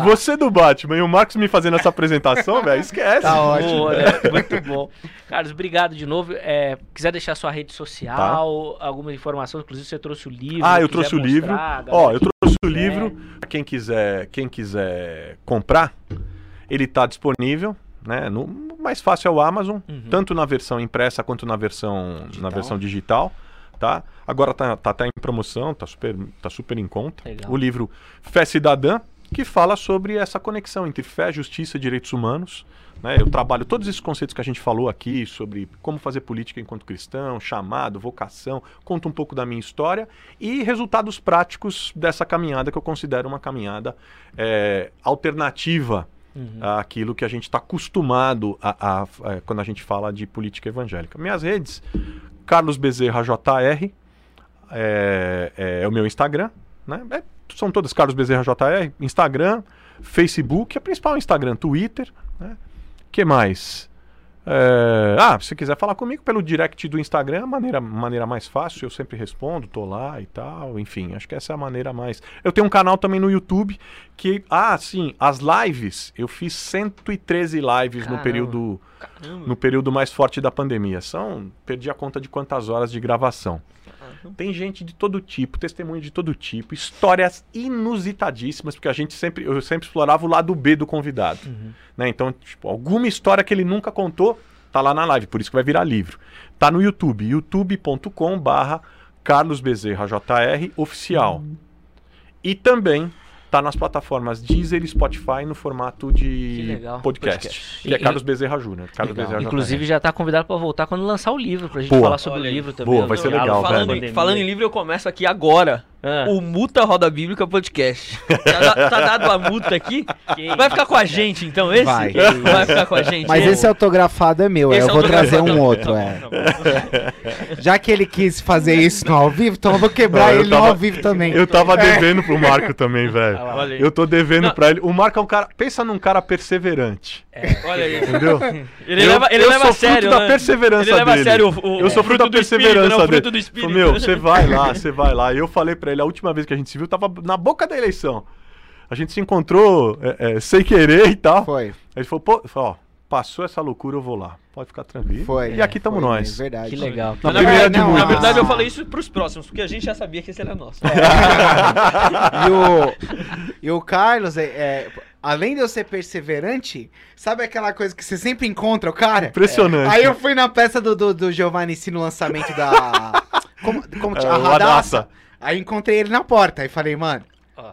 Você do Batman. Batman e o Marcos me fazendo essa apresentação, velho, esquece. Tá ótimo. Boa, né? Muito bom. Carlos, obrigado de novo. É, quiser deixar sua rede social, tá. alguma informação, inclusive você trouxe o livro. Ah, eu trouxe o livro. Ó, eu trouxe o livro. Quem quiser, quem quiser comprar, ele está disponível, né? No mais fácil é o Amazon, uhum. tanto na versão impressa quanto na versão digital. na versão digital. Tá? Agora tá, tá, tá em promoção, tá super, tá super em conta. Legal. O livro Fé Cidadã, que fala sobre essa conexão entre fé, justiça e direitos humanos. Né? Eu trabalho todos esses conceitos que a gente falou aqui sobre como fazer política enquanto cristão, chamado, vocação, conto um pouco da minha história e resultados práticos dessa caminhada que eu considero uma caminhada é, alternativa uhum. àquilo que a gente está acostumado a, a, a, quando a gente fala de política evangélica. Minhas redes, Carlos Bezerra JR é, é o meu Instagram, né? É, são todas Carlos Bezerra JR, Instagram, Facebook, a principal é Instagram, Twitter, né? Que mais? É, ah, se quiser falar comigo pelo direct do Instagram, a maneira, maneira mais fácil, eu sempre respondo, tô lá e tal, enfim, acho que essa é a maneira mais. Eu tenho um canal também no YouTube que, ah, sim, as lives, eu fiz 113 lives Caramba. no período Caramba. no período mais forte da pandemia. São, perdi a conta de quantas horas de gravação. Tem gente de todo tipo, testemunho de todo tipo, histórias inusitadíssimas, porque a gente sempre, eu sempre explorava o lado B do convidado. Né? Então, tipo, alguma história que ele nunca contou, tá lá na live, por isso que vai virar livro. Tá no YouTube, youtube.com barra Carlos Bezerra JR oficial. E também tá nas plataformas Deezer e Spotify no formato de podcast, Podcast. que é E- Carlos Bezerra Júnior. Carlos Legal. Bezerra Inclusive já tá convidado pra voltar quando lançar o livro, pra gente Boa. falar sobre Olha o aí. livro também. Boa, vai ser legal, falando, falando em livro, eu começço aqui agora. Ah. O Multa Roda Bíblica Podcast. Tá, tá dado a multa aqui? Que Vai ficar com a gente, então, esse? Vai. Vai ficar com a gente. Mas É. esse autografado é meu, é, Esse eu vou trazer autografado- um outro, Tá é. bom, tá bom. Já que ele quis fazer isso no ao vivo, então eu vou quebrar Não, eu ele no tava- ao vivo também. Eu tava devendo pro Marco também, velho. Aí. Eu tô devendo Não. pra ele. O Marco é um cara. Pensa num cara perseverante. Olha aí. Entendeu? Ele Eu- leva, ele eu leva sou a sério. fruto da né? perseverança Ele leva dele. a sério o, o Eu sou fruto da do espírito, né? perseverança O fruto do dele. espírito. Falei, Meu, você vai lá, você vai lá. E eu falei pra ele, a última vez que a gente se viu, tava na boca da eleição. A gente se encontrou é, é, sem querer e tal. Foi, Aí ele falou, pô, falou, ó, passou essa loucura, eu vou lá. Pode ficar tranquilo. foi. E aqui estamos nós. É verdade. Que legal. Na primeira não, muitas. na verdade, eu falei isso pros próximos, porque a gente já sabia que esse era nosso. E o, e o Carlos, é, é, além de eu ser perseverante, sabe aquela coisa que você sempre encontra o cara? Impressionante. Aí eu fui na peça do, do, do Giovanni C no lançamento da. Como, como É, tinha? A Radassa. Aí encontrei ele na porta. Aí falei, mano, Ó.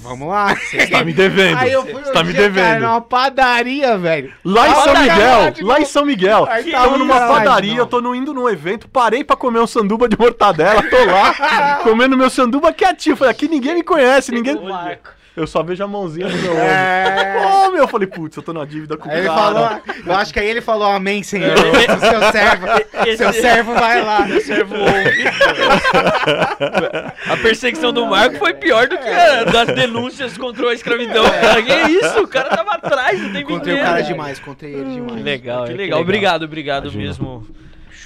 vamos lá. Você tá me devendo. Aí eu fui Você tá me dia, cara, devendo. numa padaria, velho. Lá em São Miguel, tipo, lá em São Miguel. aí tá numa um lá, padaria, não. eu tô indo num evento, parei pra comer um sanduba de mortadela, tô lá, comendo meu sanduba quietinho. Falei, aqui ninguém me conhece, ninguém. O Marco. Eu só vejo a mãozinha no meu ombro. É. Ô, meu, eu falei, putz, eu tô na dívida com o ele falou, eu acho que aí ele falou amém, senhor. O seu servo, seu servo vai lá. servo ouve. A perseguição do Marco foi pior do que a das denúncias contra a escravidão. Cara, que isso? O cara tava atrás o tempo Encontrei o cara demais, encontrei ele demais. Que legal. Que é, legal. Obrigado, obrigado Imagina. mesmo.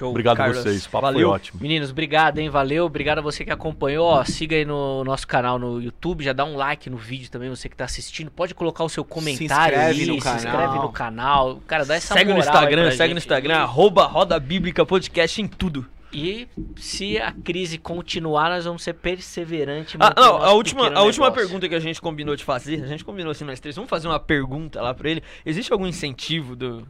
Show. Obrigado a vocês, o papo Valeu. foi ótimo. Meninos, obrigado, hein? Valeu. Obrigado a você que acompanhou. Ó, siga aí no nosso canal no YouTube. Já dá um like no vídeo também, você que tá assistindo. Pode colocar o seu comentário inscreve aí, no se canal. inscreve no canal. Cara, dá essa Segue no Instagram, segue no gente. Instagram, arroba Roda Bíblica Podcast em tudo. E se a crise continuar, nós vamos ser perseverantes. Ah, não, a última, a última pergunta que a gente combinou de fazer, a gente combinou assim nós três, vamos fazer uma pergunta lá pra ele. Existe algum incentivo do,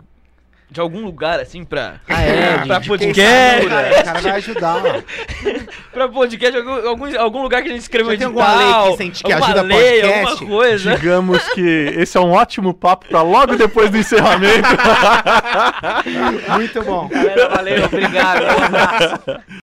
de algum lugar assim pra, Ah, é, de- pra de podcast? Cara, o cara vai ajudar. pra podcast, algum, algum, algum lugar que a gente escreveu edital, alguma lei que sente que alguma ajuda lei, podcast? alguma coisa. Digamos que esse é um ótimo papo pra logo depois do encerramento. Muito bom. Galera, valeu, obrigado. Um abraço.